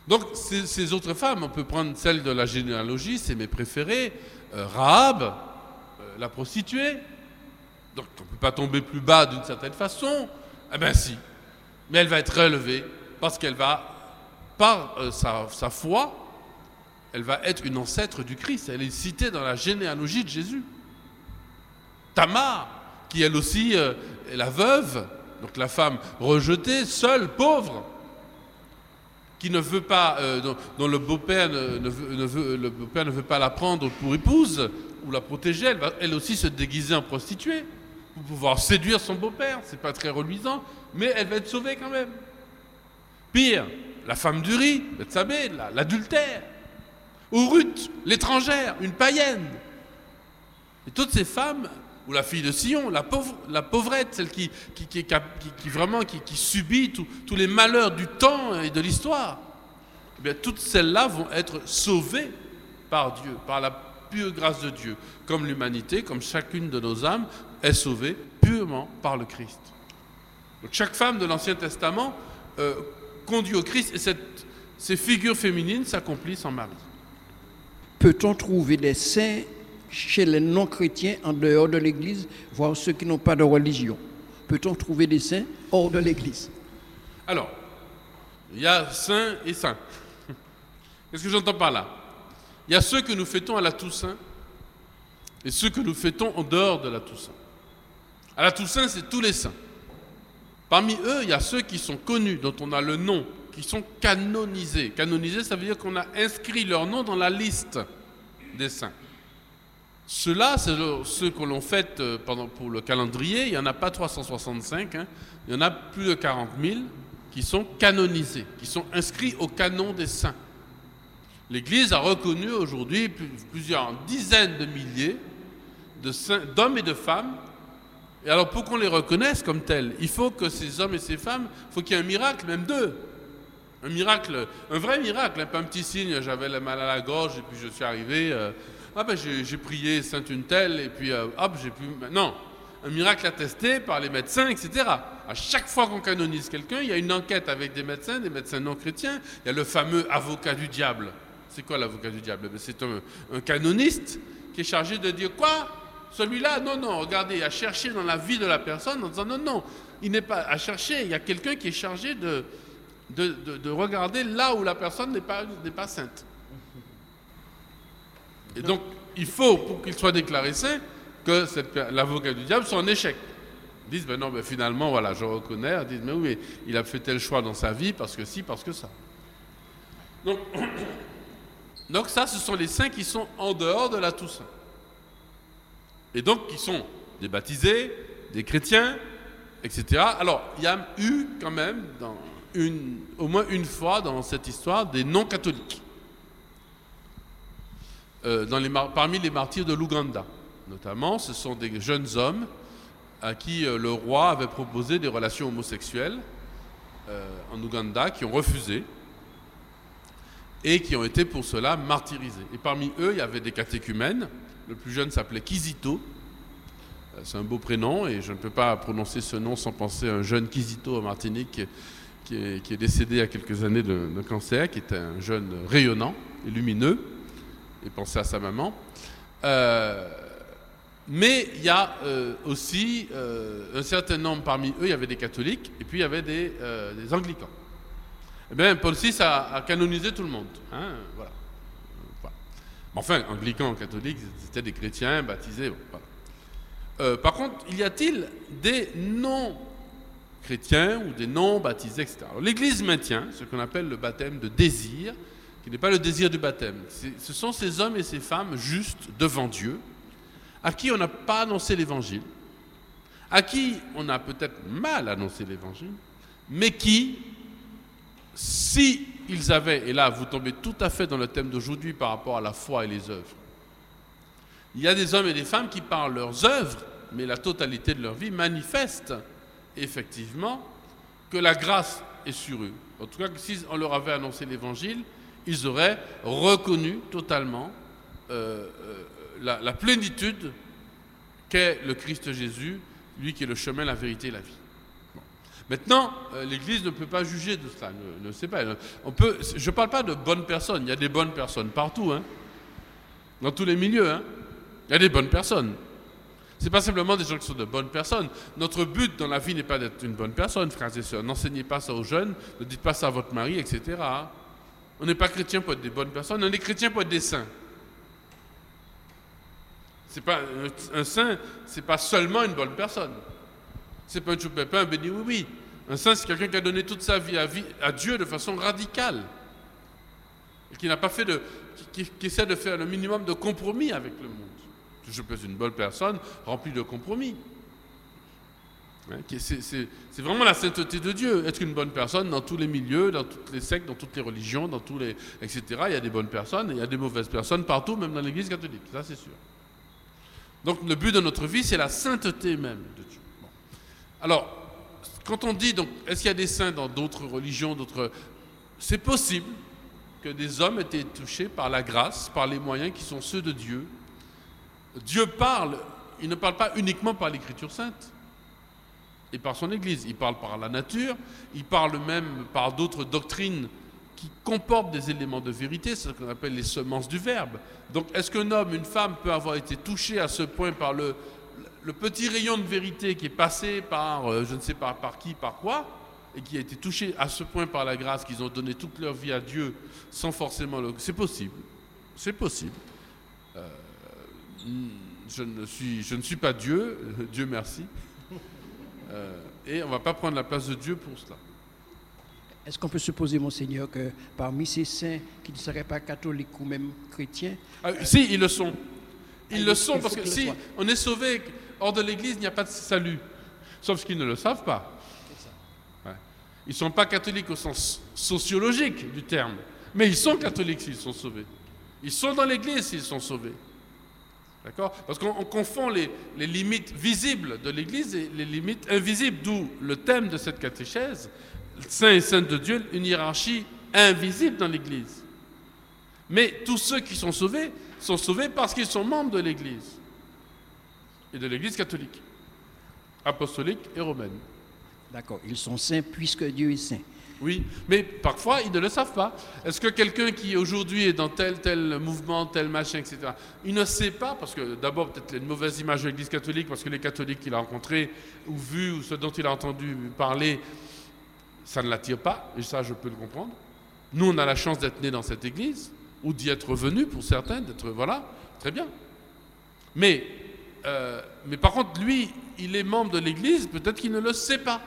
[SPEAKER 1] Donc ces, autres femmes, on peut prendre celle de la généalogie, c'est mes préférées, euh, Rahab, euh, la prostituée, donc on ne peut pas tomber plus bas d'une certaine façon, eh bien si, mais elle va être relevée parce qu'elle va, par euh, sa, foi, elle va être une ancêtre du Christ. Elle est citée dans la généalogie de Jésus. Tamar, qui elle aussi euh, est la veuve, donc la femme rejetée, seule, pauvre, qui ne veut pas, euh, dont, le beau-père ne, veut, ne veut pas la prendre pour épouse ou la protéger, elle va elle aussi se déguiser en prostituée pour pouvoir séduire son beau-père. C'est pas très reluisant, mais elle va être sauvée quand même. Pire, la femme du riz, Bethsabée, l'adultère. Ou Ruth, l'étrangère, une païenne. Et toutes ces femmes, ou la fille de Sion, la, pauvre, la pauvrette, celle qui, qui, qui, vraiment subit tous les malheurs du temps et de l'histoire, eh toutes celles-là vont être sauvées par Dieu, par la pure grâce de Dieu, comme l'humanité, comme chacune de nos âmes est sauvée purement par le Christ. Donc chaque femme de l'Ancien Testament euh, conduit au Christ et cette, ces figures féminines s'accomplissent en Marie.
[SPEAKER 3] Peut-on trouver des saints chez les non-chrétiens en dehors de l'Église, voire ceux qui n'ont pas de religion? Peut-on trouver des saints hors de l'Église?
[SPEAKER 1] Alors, il y a saints et saints. Qu'est-ce que j'entends par là? Il y a ceux que nous fêtons à la Toussaint et ceux que nous fêtons en dehors de la Toussaint. À la Toussaint, c'est tous les saints. Parmi eux, il y a ceux qui sont connus, dont on a le nom qui sont canonisés. Canonisés, ça veut dire qu'on a inscrit leur nom dans la liste des saints. Ceux-là, c'est ceux que l'on fête euh, pour le calendrier. Il n'y en a pas 365, hein. il y en a plus de 40 000 qui sont canonisés, qui sont inscrits au canon des saints. L'Église a reconnu aujourd'hui plusieurs dizaines de milliers d'hommes et de femmes. Et alors pour qu'on les reconnaisse comme tels, il faut que ces hommes et ces femmes, il faut qu'il y ait un miracle, même d'eux. Un miracle, un vrai miracle, hein, pas un petit signe, j'avais le mal à la gorge et puis je suis arrivé, euh, ah ben j'ai prié Sainte une telle et puis euh, hop, j'ai pu... Non, un miracle attesté par les médecins, etc. À chaque fois qu'on canonise quelqu'un, il y a une enquête avec des médecins, des médecins non chrétiens, il y a le fameux avocat du diable. C'est quoi l'avocat du diable? Ben, C'est un, canoniste qui est chargé de dire quoi? Celui-là, non, non, regardez, à chercher dans la vie de la personne en disant non, non, il n'est pas à chercher, il y a quelqu'un qui est chargé de, de, regarder là où la personne n'est pas, sainte. Et donc, il faut, pour qu'il soit déclaré saint, que l'avocat du diable soit en échec. Ils disent, ben non, ben finalement, voilà, je reconnais. Ils disent, mais oui, il a fait tel choix dans sa vie, parce que si, parce que ça. Donc ça, ce sont les saints qui sont en dehors de la Toussaint. Et donc, qui sont des baptisés, des chrétiens, etc. Alors, il y a eu quand même, au moins une fois dans cette histoire, des non-catholiques. Euh, parmi les martyrs de l'Ouganda, notamment, ce sont des jeunes hommes à qui euh, le roi avait proposé des relations homosexuelles euh, en Ouganda, qui ont refusé et qui ont été pour cela martyrisés. Et parmi eux, il y avait des catéchumènes. Le plus jeune s'appelait Kizito. Euh, c'est un beau prénom et je ne peux pas prononcer ce nom sans penser à un jeune Kizito en Martinique qui est, décédé il y a quelques années d'un cancer, qui était un jeune rayonnant et lumineux, et penser à sa maman. Euh, mais il y a euh, aussi un certain nombre parmi eux, il y avait des catholiques et puis il y avait des anglicans. Eh bien, Paul VI a, canonisé tout le monde. Hein, voilà. Enfin, anglicans, catholiques, c'était des chrétiens baptisés. Euh, par contre, y a-t-il des non-chrétiens ou des non-baptisés, etc. L'Église maintient ce qu'on appelle le baptême de désir, qui n'est pas le désir du baptême. Ce sont ces hommes et ces femmes justes devant Dieu, à qui on n'a pas annoncé l'Évangile, à qui on a peut-être mal annoncé l'Évangile, mais qui, si ils avaient, et là vous tombez tout à fait dans le thème d'aujourd'hui par rapport à la foi et les œuvres, il y a des hommes et des femmes qui par leurs œuvres, mais la totalité de leur vie, manifestent effectivement que la grâce est sur eux. En tout cas, si on leur avait annoncé l'évangile, ils auraient reconnu totalement euh, euh, la, la plénitude qu'est le Christ Jésus, lui qui est le chemin, la vérité et la vie. Maintenant, euh, l'Église ne peut pas juger de cela, ne, sait pas. On peut, je ne parle pas de bonnes personnes, il y a des bonnes personnes partout, hein, dans tous les milieux. Hein. Il y a des bonnes personnes. Ce n'est pas simplement des gens qui sont de bonnes personnes. Notre but dans la vie n'est pas d'être une bonne personne, frères et sœurs. N'enseignez pas ça aux jeunes, ne dites pas ça à votre mari, etc. On n'est pas chrétien pour être des bonnes personnes, on est chrétien pour être des saints. C'est pas, un saint, ce n'est pas seulement une bonne personne. C'est pas un choupépin, un béni oui oui. Un saint, c'est quelqu'un qui a donné toute sa vie à, Dieu de façon radicale. Et qui n'a pas fait de. Qui, essaie de faire le minimum de compromis avec le monde. Je peux une bonne personne remplie de compromis. Hein, c'est vraiment la sainteté de Dieu. Être une bonne personne dans tous les milieux, dans toutes les sectes, dans toutes les religions, dans tous les. etc. Il y a des bonnes personnes et il y a des mauvaises personnes partout, même dans l'église catholique. Ça, c'est sûr. Donc, le but de notre vie, c'est la sainteté même de Dieu. Alors, quand on dit, donc, est-ce qu'il y a des saints dans d'autres religions, d'autres... C'est possible que des hommes aient été touchés par la grâce, par les moyens qui sont ceux de Dieu. Dieu parle, il ne parle pas uniquement par l'écriture sainte et par son Église, il parle par la nature, il parle même par d'autres doctrines qui comportent des éléments de vérité, ce qu'on appelle les semences du Verbe. Donc est-ce qu'un homme, une femme peut avoir été touché à ce point par le, le petit rayon de vérité qui est passé par, euh, je ne sais pas par qui, par quoi, et qui a été touché à ce point par la grâce qu'ils ont donné toute leur vie à Dieu sans forcément le... C'est possible. C'est possible. Euh, je, ne suis, je ne suis pas Dieu, Dieu merci. Euh, et on ne va pas prendre la place de Dieu pour cela.
[SPEAKER 3] Est-ce qu'on peut supposer, Monseigneur, que parmi ces saints qui ne seraient pas catholiques ou même chrétiens,
[SPEAKER 1] Ah, si, ils le sont. Ils
[SPEAKER 3] Ah,
[SPEAKER 1] le sont parce que si on est sauvé hors de l'Église, il n'y a pas de salut. Sauf qu'ils ne le savent pas. Ils ne sont pas catholiques au sens sociologique du terme. Mais ils sont catholiques s'ils sont sauvés. Ils sont dans l'Église s'ils sont sauvés. D'accord? Parce qu'on on confond les, les limites visibles de l'Église et les limites invisibles, d'où le thème de cette catéchèse, Saint et Sainte de Dieu, une hiérarchie invisible dans l'Église. Mais tous ceux qui sont sauvés sont sauvés parce qu'ils sont membres de l'Église et de l'Église catholique, apostolique et romaine.
[SPEAKER 3] d'accord, ils sont saints puisque Dieu est saint.
[SPEAKER 1] Oui, mais parfois ils ne le savent pas. Est-ce que quelqu'un qui aujourd'hui est dans tel tel mouvement, tel machin, etc., il ne sait pas, parce que d'abord peut-être il a une mauvaise image de l'Église catholique, parce que les catholiques qu'il a rencontrés ou vus, ou ceux dont il a entendu parler, ça ne l'attire pas, et ça je peux le comprendre. Nous on a la chance d'être nés dans cette Église, ou d'y être venus pour certains, d'être, voilà, très bien. Mais, euh, mais par contre, lui, il est membre de l'Église, peut-être qu'il ne le sait pas.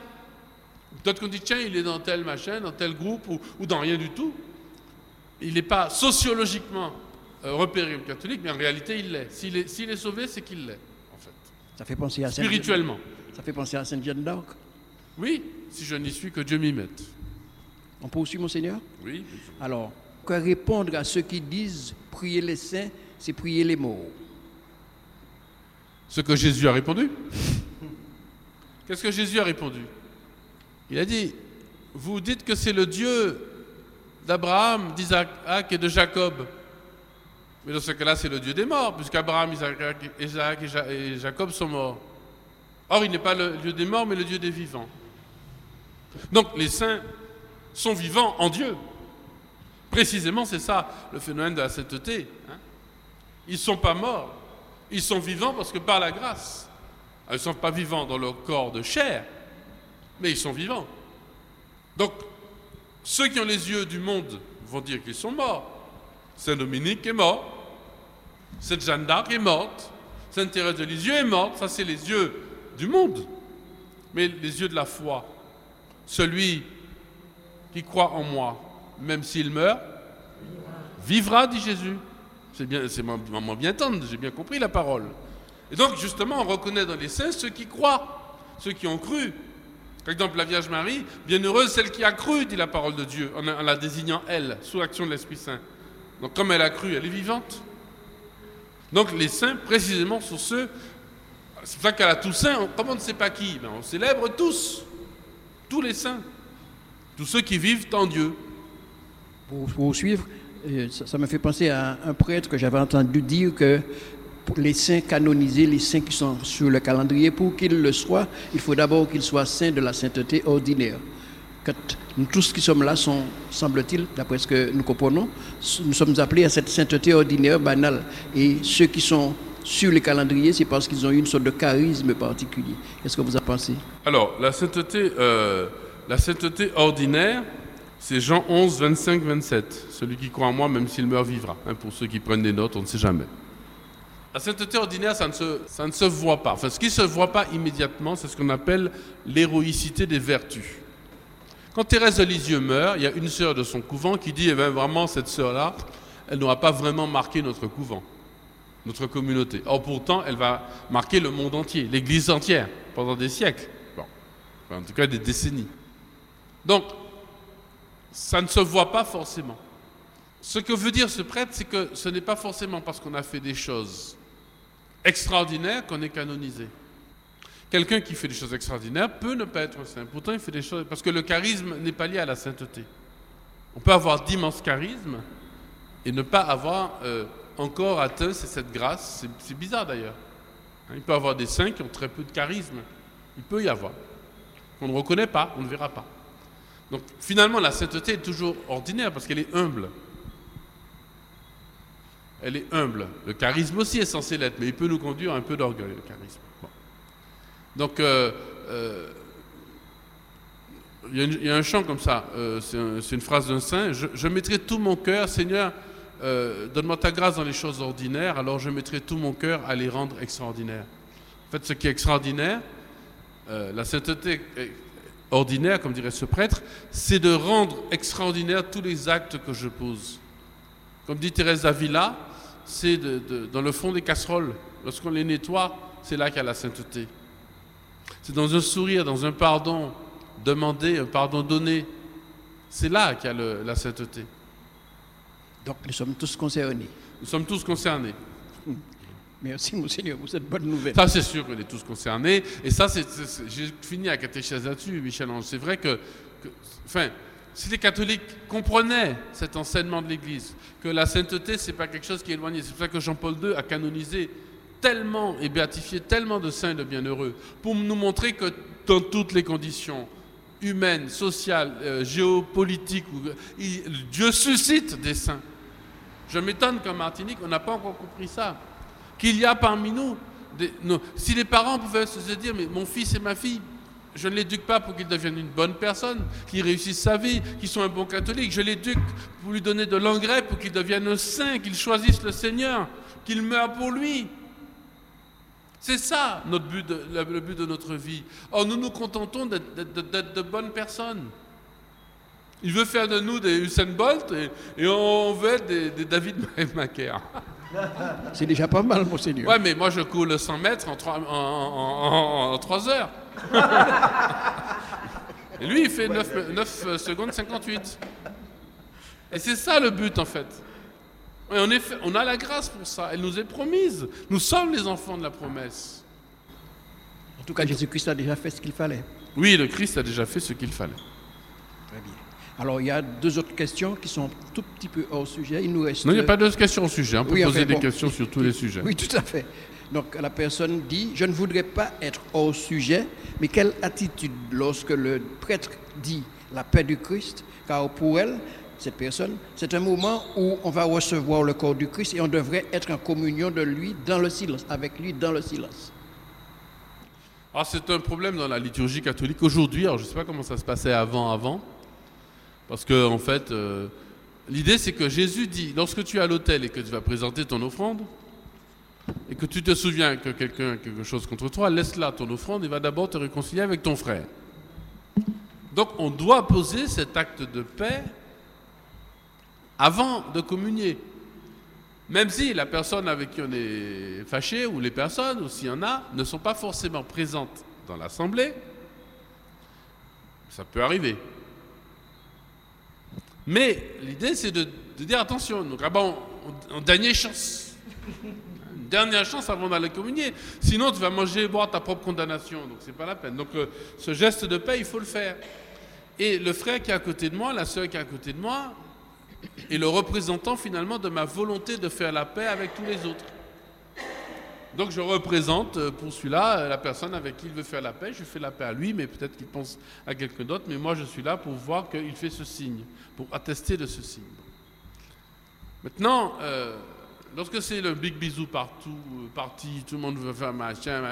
[SPEAKER 1] Peut-être qu'on dit, tiens, il est dans tel machin, dans tel groupe, ou, ou dans rien du tout. Il n'est pas sociologiquement euh, repéré comme catholique, mais en réalité, il l'est. S'il est, s'il est sauvé, c'est qu'il l'est, en fait.
[SPEAKER 3] Ça fait penser à
[SPEAKER 1] Spirituellement.
[SPEAKER 3] Ça fait penser à Sainte Jeanne d'Arc.
[SPEAKER 1] Oui, si je n'y suis, que Dieu m'y mette.
[SPEAKER 3] On poursuit, Monseigneur?
[SPEAKER 1] Oui.
[SPEAKER 3] Alors, que répondre à ceux qui disent prier les saints, c'est prier les morts?
[SPEAKER 1] Ce que Jésus a répondu. Qu'est-ce que Jésus a répondu? Il a dit, vous dites que c'est le Dieu d'Abraham, d'Isaac et de Jacob. Mais dans ce cas-là, c'est le Dieu des morts, puisqu'Abraham, Isaac, et Jacob sont morts. Or, il n'est pas le Dieu des morts, mais le Dieu des vivants. Donc, les saints sont vivants en Dieu. Précisément, c'est ça le phénomène de la sainteté. hein. Ils ne sont pas morts, ils sont vivants parce que par la grâce. Alors, Ils ne sont pas vivants dans leur corps de chair, mais ils sont vivants. Donc, ceux qui ont les yeux du monde vont dire qu'ils sont morts. Saint Dominique est mort, Sainte Jeanne d'Arc est morte, Sainte Thérèse de Lisieux est morte, ça c'est les yeux du monde. Mais les yeux de la foi, celui qui croit en moi, même s'il meurt, vivra, dit Jésus. C'est bien, c'est bien tendre, j'ai bien compris la parole. Et donc, justement, on reconnaît dans les saints ceux qui croient, ceux qui ont cru. Par exemple, la Vierge Marie, bienheureuse celle qui a cru, dit la parole de Dieu, en, la désignant elle, sous l'action de l'Esprit Saint. Donc, comme elle a cru, elle est vivante. Donc, les saints, précisément, sont ceux. C'est pour ça qu'à la Toussaint, on, comme on ne sait pas qui, on célèbre tous, tous les saints, tous ceux qui vivent en Dieu.
[SPEAKER 3] Pour poursuivre, euh, ça, ça me fait penser à un prêtre que j'avais entendu dire que pour les saints canonisés, les saints qui sont sur le calendrier, pour qu'ils le soient, il faut d'abord qu'ils soient saints de la sainteté ordinaire. Quand nous tous qui sommes là sont, semble-t-il, d'après ce que nous comprenons, nous sommes appelés à cette sainteté ordinaire banale. Et ceux qui sont sur les calendriers, c'est parce qu'ils ont eu une sorte de charisme particulier. Qu'est-ce que vous en pensez?
[SPEAKER 1] Alors, la sainteté, euh, la sainteté ordinaire, c'est Jean 11, 25, 27. Celui qui croit en moi, même s'il meurt, vivra. Hein, pour ceux qui prennent des notes, on ne sait jamais. La sainteté ordinaire, ça ne, se, voit pas. Enfin, ce qui ne se voit pas immédiatement, c'est ce qu'on appelle l'héroïcité des vertus. Quand Thérèse de Lisieux meurt, il y a une sœur de son couvent qui dit, eh bien, vraiment, cette sœur-là, elle n'aura pas vraiment marqué notre couvent, notre communauté. Or, pourtant, elle va marquer le monde entier, l'Église entière, pendant des siècles. Bon. Enfin, en tout cas, des décennies. Donc, ça ne se voit pas forcément. Ce que veut dire ce prêtre, c'est que ce n'est pas forcément parce qu'on a fait des choses extraordinaires qu'on est canonisé. Quelqu'un qui fait des choses extraordinaires peut ne pas être saint. Pourtant, il fait des choses. Parce que le charisme n'est pas lié à la sainteté. On peut avoir d'immenses charismes et ne pas avoir euh, encore atteint cette grâce. C'est- C'est bizarre d'ailleurs. Hein, Il peut y avoir des saints qui ont très peu de charisme. Il peut y avoir. On ne reconnaît pas, on ne verra pas. Donc finalement, la sainteté est toujours ordinaire parce qu'elle est humble. Elle est humble. Le charisme aussi est censé l'être, mais il peut nous conduire à un peu d'orgueil, le charisme. Donc, euh, euh, il y, a un chant comme ça, euh, c'est un- c'est une phrase d'un saint, je, mettrai tout mon cœur, Seigneur, donne-moi ta grâce dans les choses ordinaires, alors je mettrai tout mon cœur à les rendre extraordinaires. En fait, ce qui est extraordinaire, la sainteté ordinaire, comme dirait ce prêtre, c'est de rendre extraordinaire tous les actes que je pose. Comme dit Thérèse Avila, c'est dans le fond des casseroles. Lorsqu'on les nettoie, c'est là qu'il y a la sainteté. C'est dans un sourire, dans un pardon demandé, un pardon donné. C'est là qu'il y a la sainteté.
[SPEAKER 3] Donc nous sommes tous concernés.
[SPEAKER 1] Nous sommes tous concernés.
[SPEAKER 3] Merci, Monseigneur, pour cette bonne nouvelle.
[SPEAKER 1] Ça, c'est sûr qu'on est tous concernés. Et ça, c'est, j'ai fini à catéchèse là-dessus, Michel. C'est vrai que, enfin, si les catholiques comprenaient cet enseignement de l'Église, que la sainteté, c'est pas quelque chose qui est éloigné, c'est pour ça que Jean-Paul II a canonisé tellement et béatifié tellement de saints et de bienheureux, pour nous montrer que dans toutes les conditions, humaines, sociales, euh, géopolitiques, Dieu suscite des saints. Je m'étonne qu'en Martinique, on n'a pas encore compris ça qu'il y a parmi nous. si les parents pouvaient se dire, mais mon fils et ma fille, je ne l'éduque pas pour qu'il devienne une bonne personne, qu'il réussisse sa vie, qu'il soit un bon catholique. Je l'éduque pour lui donner de l'engrais, pour qu'il devienne un saint, qu'il choisisse le Seigneur, qu'il meure pour lui. C'est ça notre but le but de notre vie. Or, nous nous contentons d'être de bonnes personnes. Il veut faire de nous des Usain Bolt et, on veut être des, David Macaire.
[SPEAKER 3] C'est déjà pas mal, monseigneur.
[SPEAKER 1] Ouais, mais moi je coule 100 mètres en 3, en, heures. Et lui, il fait 9, secondes 58. Et c'est ça le but en fait. Et on, on a la grâce pour ça. Elle nous est promise. Nous sommes les enfants de la promesse.
[SPEAKER 3] En tout cas, Jésus-Christ a déjà fait ce qu'il fallait.
[SPEAKER 1] Oui, le Christ a déjà fait ce qu'il fallait.
[SPEAKER 3] Alors, il y a deux autres questions qui sont tout petit peu hors sujet.
[SPEAKER 1] Il nous reste... Non, il n'y a pas de questions au sujet. On peut poser des questions sur tous les sujets.
[SPEAKER 3] Oui, tout à fait. Donc, la personne dit Je ne voudrais pas être hors sujet, mais quelle attitude lorsque le prêtre dit la paix du Christ Car pour elle, cette personne, c'est un moment où on va recevoir le corps du Christ et on devrait être en communion de lui dans le silence, avec lui dans le silence.
[SPEAKER 1] Ah, c'est un problème dans la liturgie catholique aujourd'hui. Alors, je ne sais pas comment ça se passait avant, avant. Parce que, en fait, euh, l'idée c'est que Jésus dit lorsque tu es à l'autel et que tu vas présenter ton offrande, et que tu te souviens que quelqu'un a quelque chose contre toi, laisse là ton offrande et va d'abord te réconcilier avec ton frère. Donc on doit poser cet acte de paix avant de communier. Même si la personne avec qui on est fâché, ou les personnes, ou s'il y en a, ne sont pas forcément présentes dans l'assemblée, ça peut arriver. Mais l'idée, c'est de, dire attention, nous grabons en, dernière chance. Une dernière chance avant d'aller communier. Sinon, tu vas manger et boire ta propre condamnation. Donc, c'est pas la peine. Donc, euh, ce geste de paix, il faut le faire. Et le frère qui est à côté de moi, la sœur qui est à côté de moi, est le représentant finalement de ma volonté de faire la paix avec tous les autres. Donc je représente euh, pour celui-là euh, la personne avec qui il veut faire la paix. Je fais la paix à lui, mais peut-être qu'il pense à quelqu'un d'autre. Mais moi, je suis là pour voir qu'il fait ce signe, pour attester de ce signe. Maintenant, euh, lorsque c'est le big bisou partout, parti, tout le monde veut faire machin,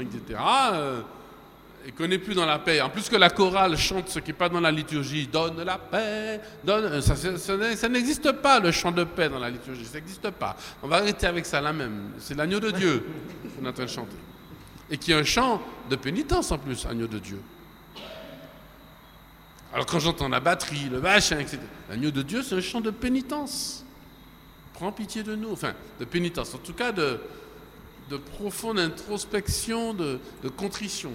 [SPEAKER 1] etc et qu'on n'est plus dans la paix. En plus que la chorale chante ce qui n'est pas dans la liturgie, donne la paix, donne. Ça, ça, n'existe pas le chant de paix dans la liturgie, ça n'existe pas. On va arrêter avec ça là même. C'est l'agneau de Dieu qu'on est en train de chanter. Et qui est un chant de pénitence en plus, agneau de Dieu. Alors quand j'entends la batterie, le machin, etc., l'agneau de Dieu, c'est un chant de pénitence. Prends pitié de nous, enfin, de pénitence, en tout cas de, de profonde introspection, de, de contrition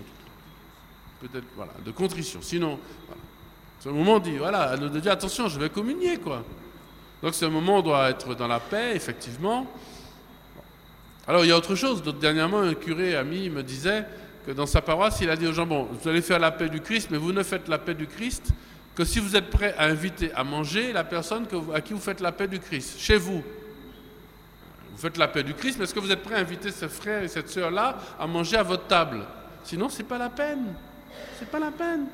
[SPEAKER 1] peut-être, de contrition. Sinon, voilà. Moment on dit, voilà, de dire attention, je vais communier, quoi. Donc ce moment doit être dans la paix, effectivement. Alors il y a autre chose. Dernièrement, un curé ami me disait que dans sa paroisse, il a dit aux gens, bon, vous allez faire la paix du Christ, mais vous ne faites la paix du Christ que si vous êtes prêt à inviter à manger la personne à qui vous faites la paix du Christ, chez vous. Vous faites la paix du Christ, mais est-ce que vous êtes prêt à inviter ce frère et cette sœur-là à manger à votre table? Sinon, ce n'est pas la peine. C'est pas la peine.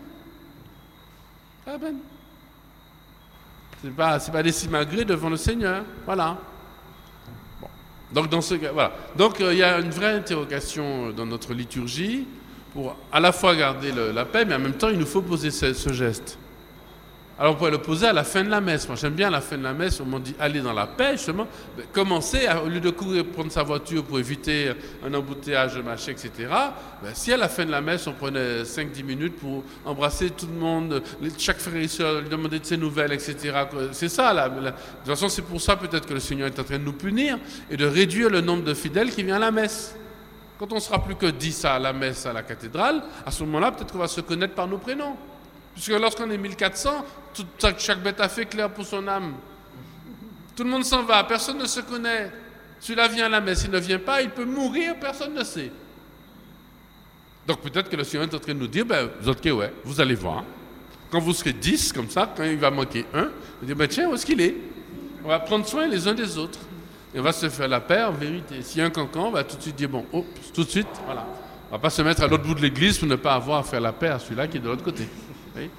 [SPEAKER 1] Pas la peine. C'est pas, c'est pas des simagrées devant le Seigneur. Voilà. Donc, dans ce voilà. Donc, euh, il y a une vraie interrogation dans notre liturgie pour à la fois garder la paix, mais en même temps, il nous faut poser ce, geste. Alors on pourrait le poser à la fin de la messe. Moi j'aime bien la fin de la messe, on m'a dit allez dans la paix justement. Commencez, à- au lieu de courir prendre sa voiture pour éviter un embouteillage, machin, etc. ben, si à la fin de la messe on prenait 5-10 minutes pour embrasser tout le monde, chaque frère et soeur, lui demander de ses nouvelles, etc. C'est ça. La, la- de toute façon c'est pour ça peut-être que le Seigneur est en train de nous punir et de réduire le nombre de fidèles qui vient à la messe. Quand on sera plus que 10 à la messe à la cathédrale, à ce moment-là peut-être qu'on va se connaître par nos prénoms. Puisque lorsqu'on est 1400, tout- chaque- bête a fait clair pour son âme. Tout le monde s'en va, personne ne se connaît. Celui-là vient à la messe, il ne vient pas, il peut mourir, personne ne sait. Donc peut-être que le Seigneur est en train de nous dire, ben, vous autres, ouais, vous allez voir. Quand vous serez 10, comme ça, quand il va manquer un, vous dites, ben, tiens, où est-ce qu'il est? On va prendre soin les uns des autres. Et on va se faire la paix en vérité. S'il y a un cancan, on va tout de suite dire, bon, oh, tout de suite, voilà. On va pas se mettre à l'autre bout de l'église pour ne pas avoir à faire la paix à celui-là qui est de l'autre côté. Oui.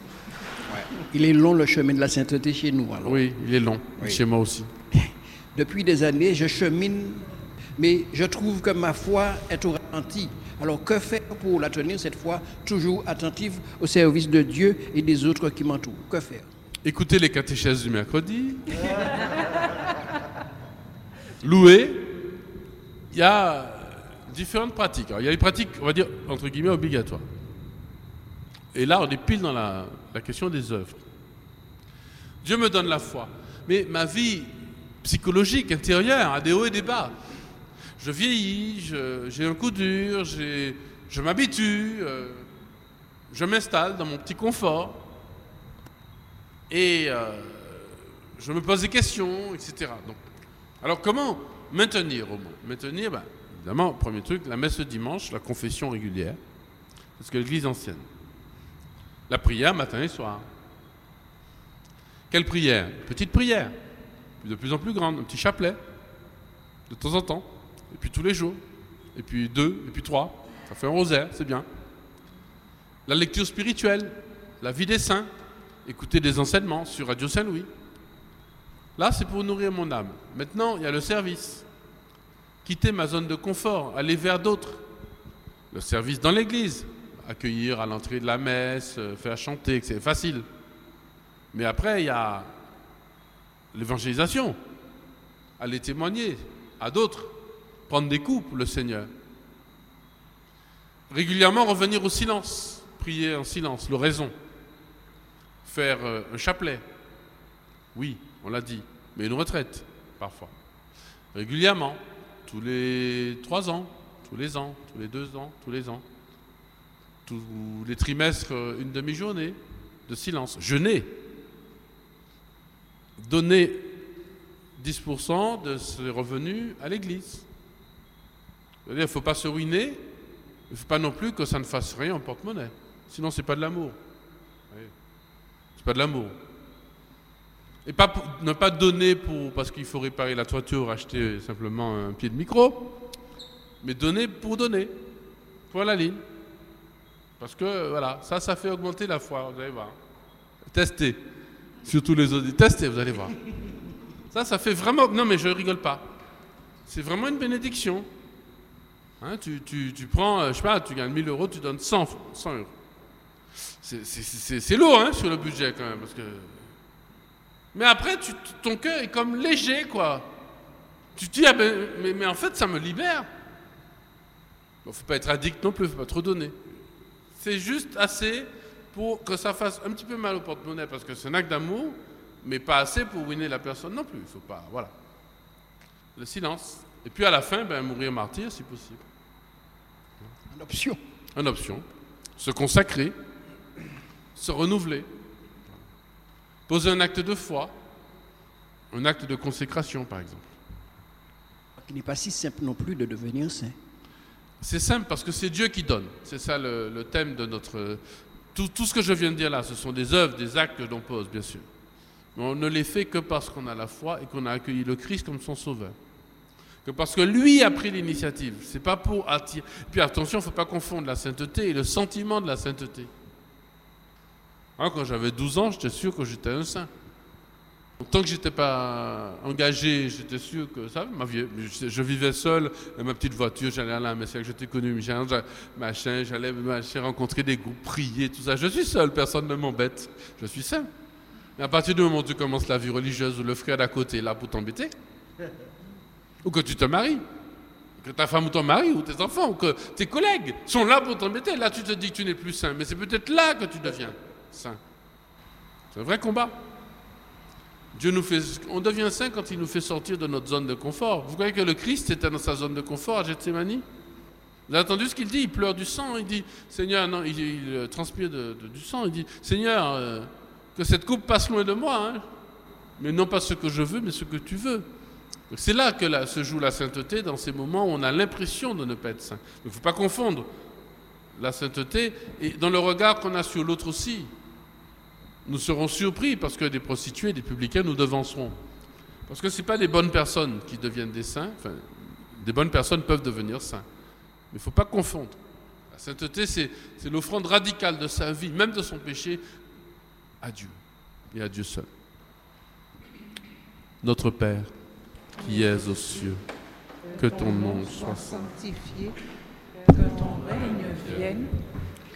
[SPEAKER 3] Il est long le chemin de la sainteté chez nous. alors.
[SPEAKER 1] Oui, il est long,
[SPEAKER 3] Oui.
[SPEAKER 1] chez moi aussi.
[SPEAKER 3] Depuis des années, je chemine, mais je trouve que ma foi est au ralenti. Alors que faire pour la tenir cette fois toujours attentive au service de Dieu et des autres qui m'entourent? Que faire?
[SPEAKER 1] Écoutez les catéchèses du mercredi. Louer. Il y a différentes pratiques. Alors, il y a les pratiques, on va dire, entre guillemets, obligatoires. Et là, on est pile dans la, question des œuvres. Dieu me donne la foi. Mais ma vie psychologique, intérieure, a des hauts et des bas. Je vieillis, j'ai un coup dur, je m'habitue, euh, je m'installe dans mon petit confort. Et euh, je me pose des questions, etc. Donc, alors comment maintenir au moins Maintenir, ben, évidemment, premier truc, la messe le dimanche, la confession régulière, parce que l'église ancienne. La prière matin et soir. Quelle prière? Petite prière, de plus en plus grande, un petit chapelet, de temps en temps, et puis tous les jours, et puis deux, et puis trois. Ça fait un rosaire, c'est bien. La lecture spirituelle, la vie des saints, écouter des enseignements sur Radio Saint-Louis. Là, c'est pour nourrir mon âme. Maintenant, il y a le service. Quitter ma zone de confort, aller vers d'autres. Le service dans l'église, accueillir à l'entrée de la messe, euh, faire chanter, c'est facile. Mais après, il y a l'évangélisation, aller témoigner à d'autres, prendre des coups pour le Seigneur. Régulièrement revenir au silence, prier en silence, l'oraison faire euh, un chapelet. Oui, on l'a dit, mais une retraite, parfois. Régulièrement, tous les trois ans, tous les ans, tous les deux ans, tous les ans. Tous les trimestres, euh, une demi-journée de silence. Jeûner. Donner 10% de ses revenus à l'Église. Il ne faut pas se ruiner, il ne faut pas non plus que ça ne fasse rien en porte-monnaie. Sinon, ce n'est pas de l'amour. C'est pas de l'amour. Et ne pas donner pour, parce qu'il faut réparer la toiture, acheter simplement un pied de micro, mais donner pour donner. Point à la ligne. Parce que voilà, ça, ça fait augmenter la foi, vous allez voir. Testez. Surtout les autres. Testez, vous allez voir. Ça, ça fait vraiment. Non, mais je rigole pas. C'est vraiment une bénédiction. Hein, tu, tu- tu prends, euh, je sais pas, tu gagnes 1000 euros, tu donnes 100, 100 euros. C'est- lourd hein, sur le budget quand même. Parce que... Mais après, tu- ton cœur est comme léger, quoi. Tu te dis, ah ben, mais, mais en fait, ça me libère. Bon, faut pas être addict non plus, faut pas trop donner. C'est juste assez pour que ça fasse un petit peu mal au porte-monnaie, parce que c'est un acte d'amour, mais pas assez pour winner la personne non plus. Il faut pas, voilà. Le silence. Et puis à la fin, ben, mourir martyr si possible.
[SPEAKER 3] Une option.
[SPEAKER 1] Une option. Se consacrer, se renouveler, poser un acte de foi, un acte de consécration par exemple.
[SPEAKER 3] Il n'est pas si simple non plus de devenir saint.
[SPEAKER 1] C'est simple parce que c'est Dieu qui donne. C'est ça le, thème de notre... Tout, tout ce que je viens de dire là, ce sont des œuvres, des actes que l'on pose, bien sûr. Mais on ne les fait que parce qu'on a la foi et qu'on a accueilli le Christ comme son sauveur. Que parce que lui a pris l'initiative. C'est pas pour attirer. Puis attention, il ne faut pas confondre la sainteté et le sentiment de la sainteté. Hein, quand j'avais 12 ans, j'étais sûr que j'étais un saint. Tant que j'étais pas engagé, j'étais sûr que ça, ma vie, je, vivais seul, ma petite voiture, j'allais à la messe, j'étais connu, j'allais, machin, j'allais rencontrer des groupes, prier, tout ça. Je suis seul, personne ne m'embête. Je suis saint. Mais à partir du moment où tu commences la vie religieuse où le frère d'à côté est là pour t'embêter, ou que tu te maries, que ta femme ou ton mari ou tes enfants ou que tes collègues sont là pour t'embêter, là tu te dis que tu n'es plus saint. Mais c'est peut-être là que tu deviens saint. C'est un vrai combat. Dieu nous fait, on devient saint quand il nous fait sortir de notre zone de confort. Vous croyez que le Christ était dans sa zone de confort à Gethsemane? Vous avez entendu ce qu'il dit? Il pleure du sang. Il dit, Seigneur, non, il, euh, transpire du sang. Il dit, Seigneur, euh, que cette coupe passe loin de moi. Hein, mais non pas ce que je veux, mais ce que tu veux. C'est là que se joue la sainteté, dans ces moments où on a l'impression de ne pas être saint. Il ne faut pas confondre la sainteté et dans le regard qu'on a sur l'autre aussi. Nous serons surpris parce que des prostituées, des publicains nous devanceront. Parce que ce n'est pas les bonnes personnes qui deviennent des saints. Enfin, des bonnes personnes peuvent devenir saints. Mais il ne faut pas confondre. La sainteté, c'est l'offrande radicale de sa vie, même de son péché, à Dieu et à Dieu seul. Notre Père, qui es aux cieux, que ton nom soit
[SPEAKER 2] sanctifié, que ton règne vienne,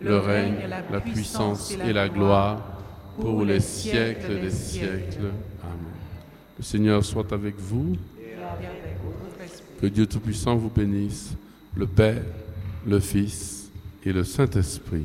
[SPEAKER 1] le règne, la puissance et la gloire pour les siècles des siècles. Amen. Le Seigneur soit avec vous. Que Dieu Tout-Puissant vous bénisse, le Père, le Fils et le Saint-Esprit.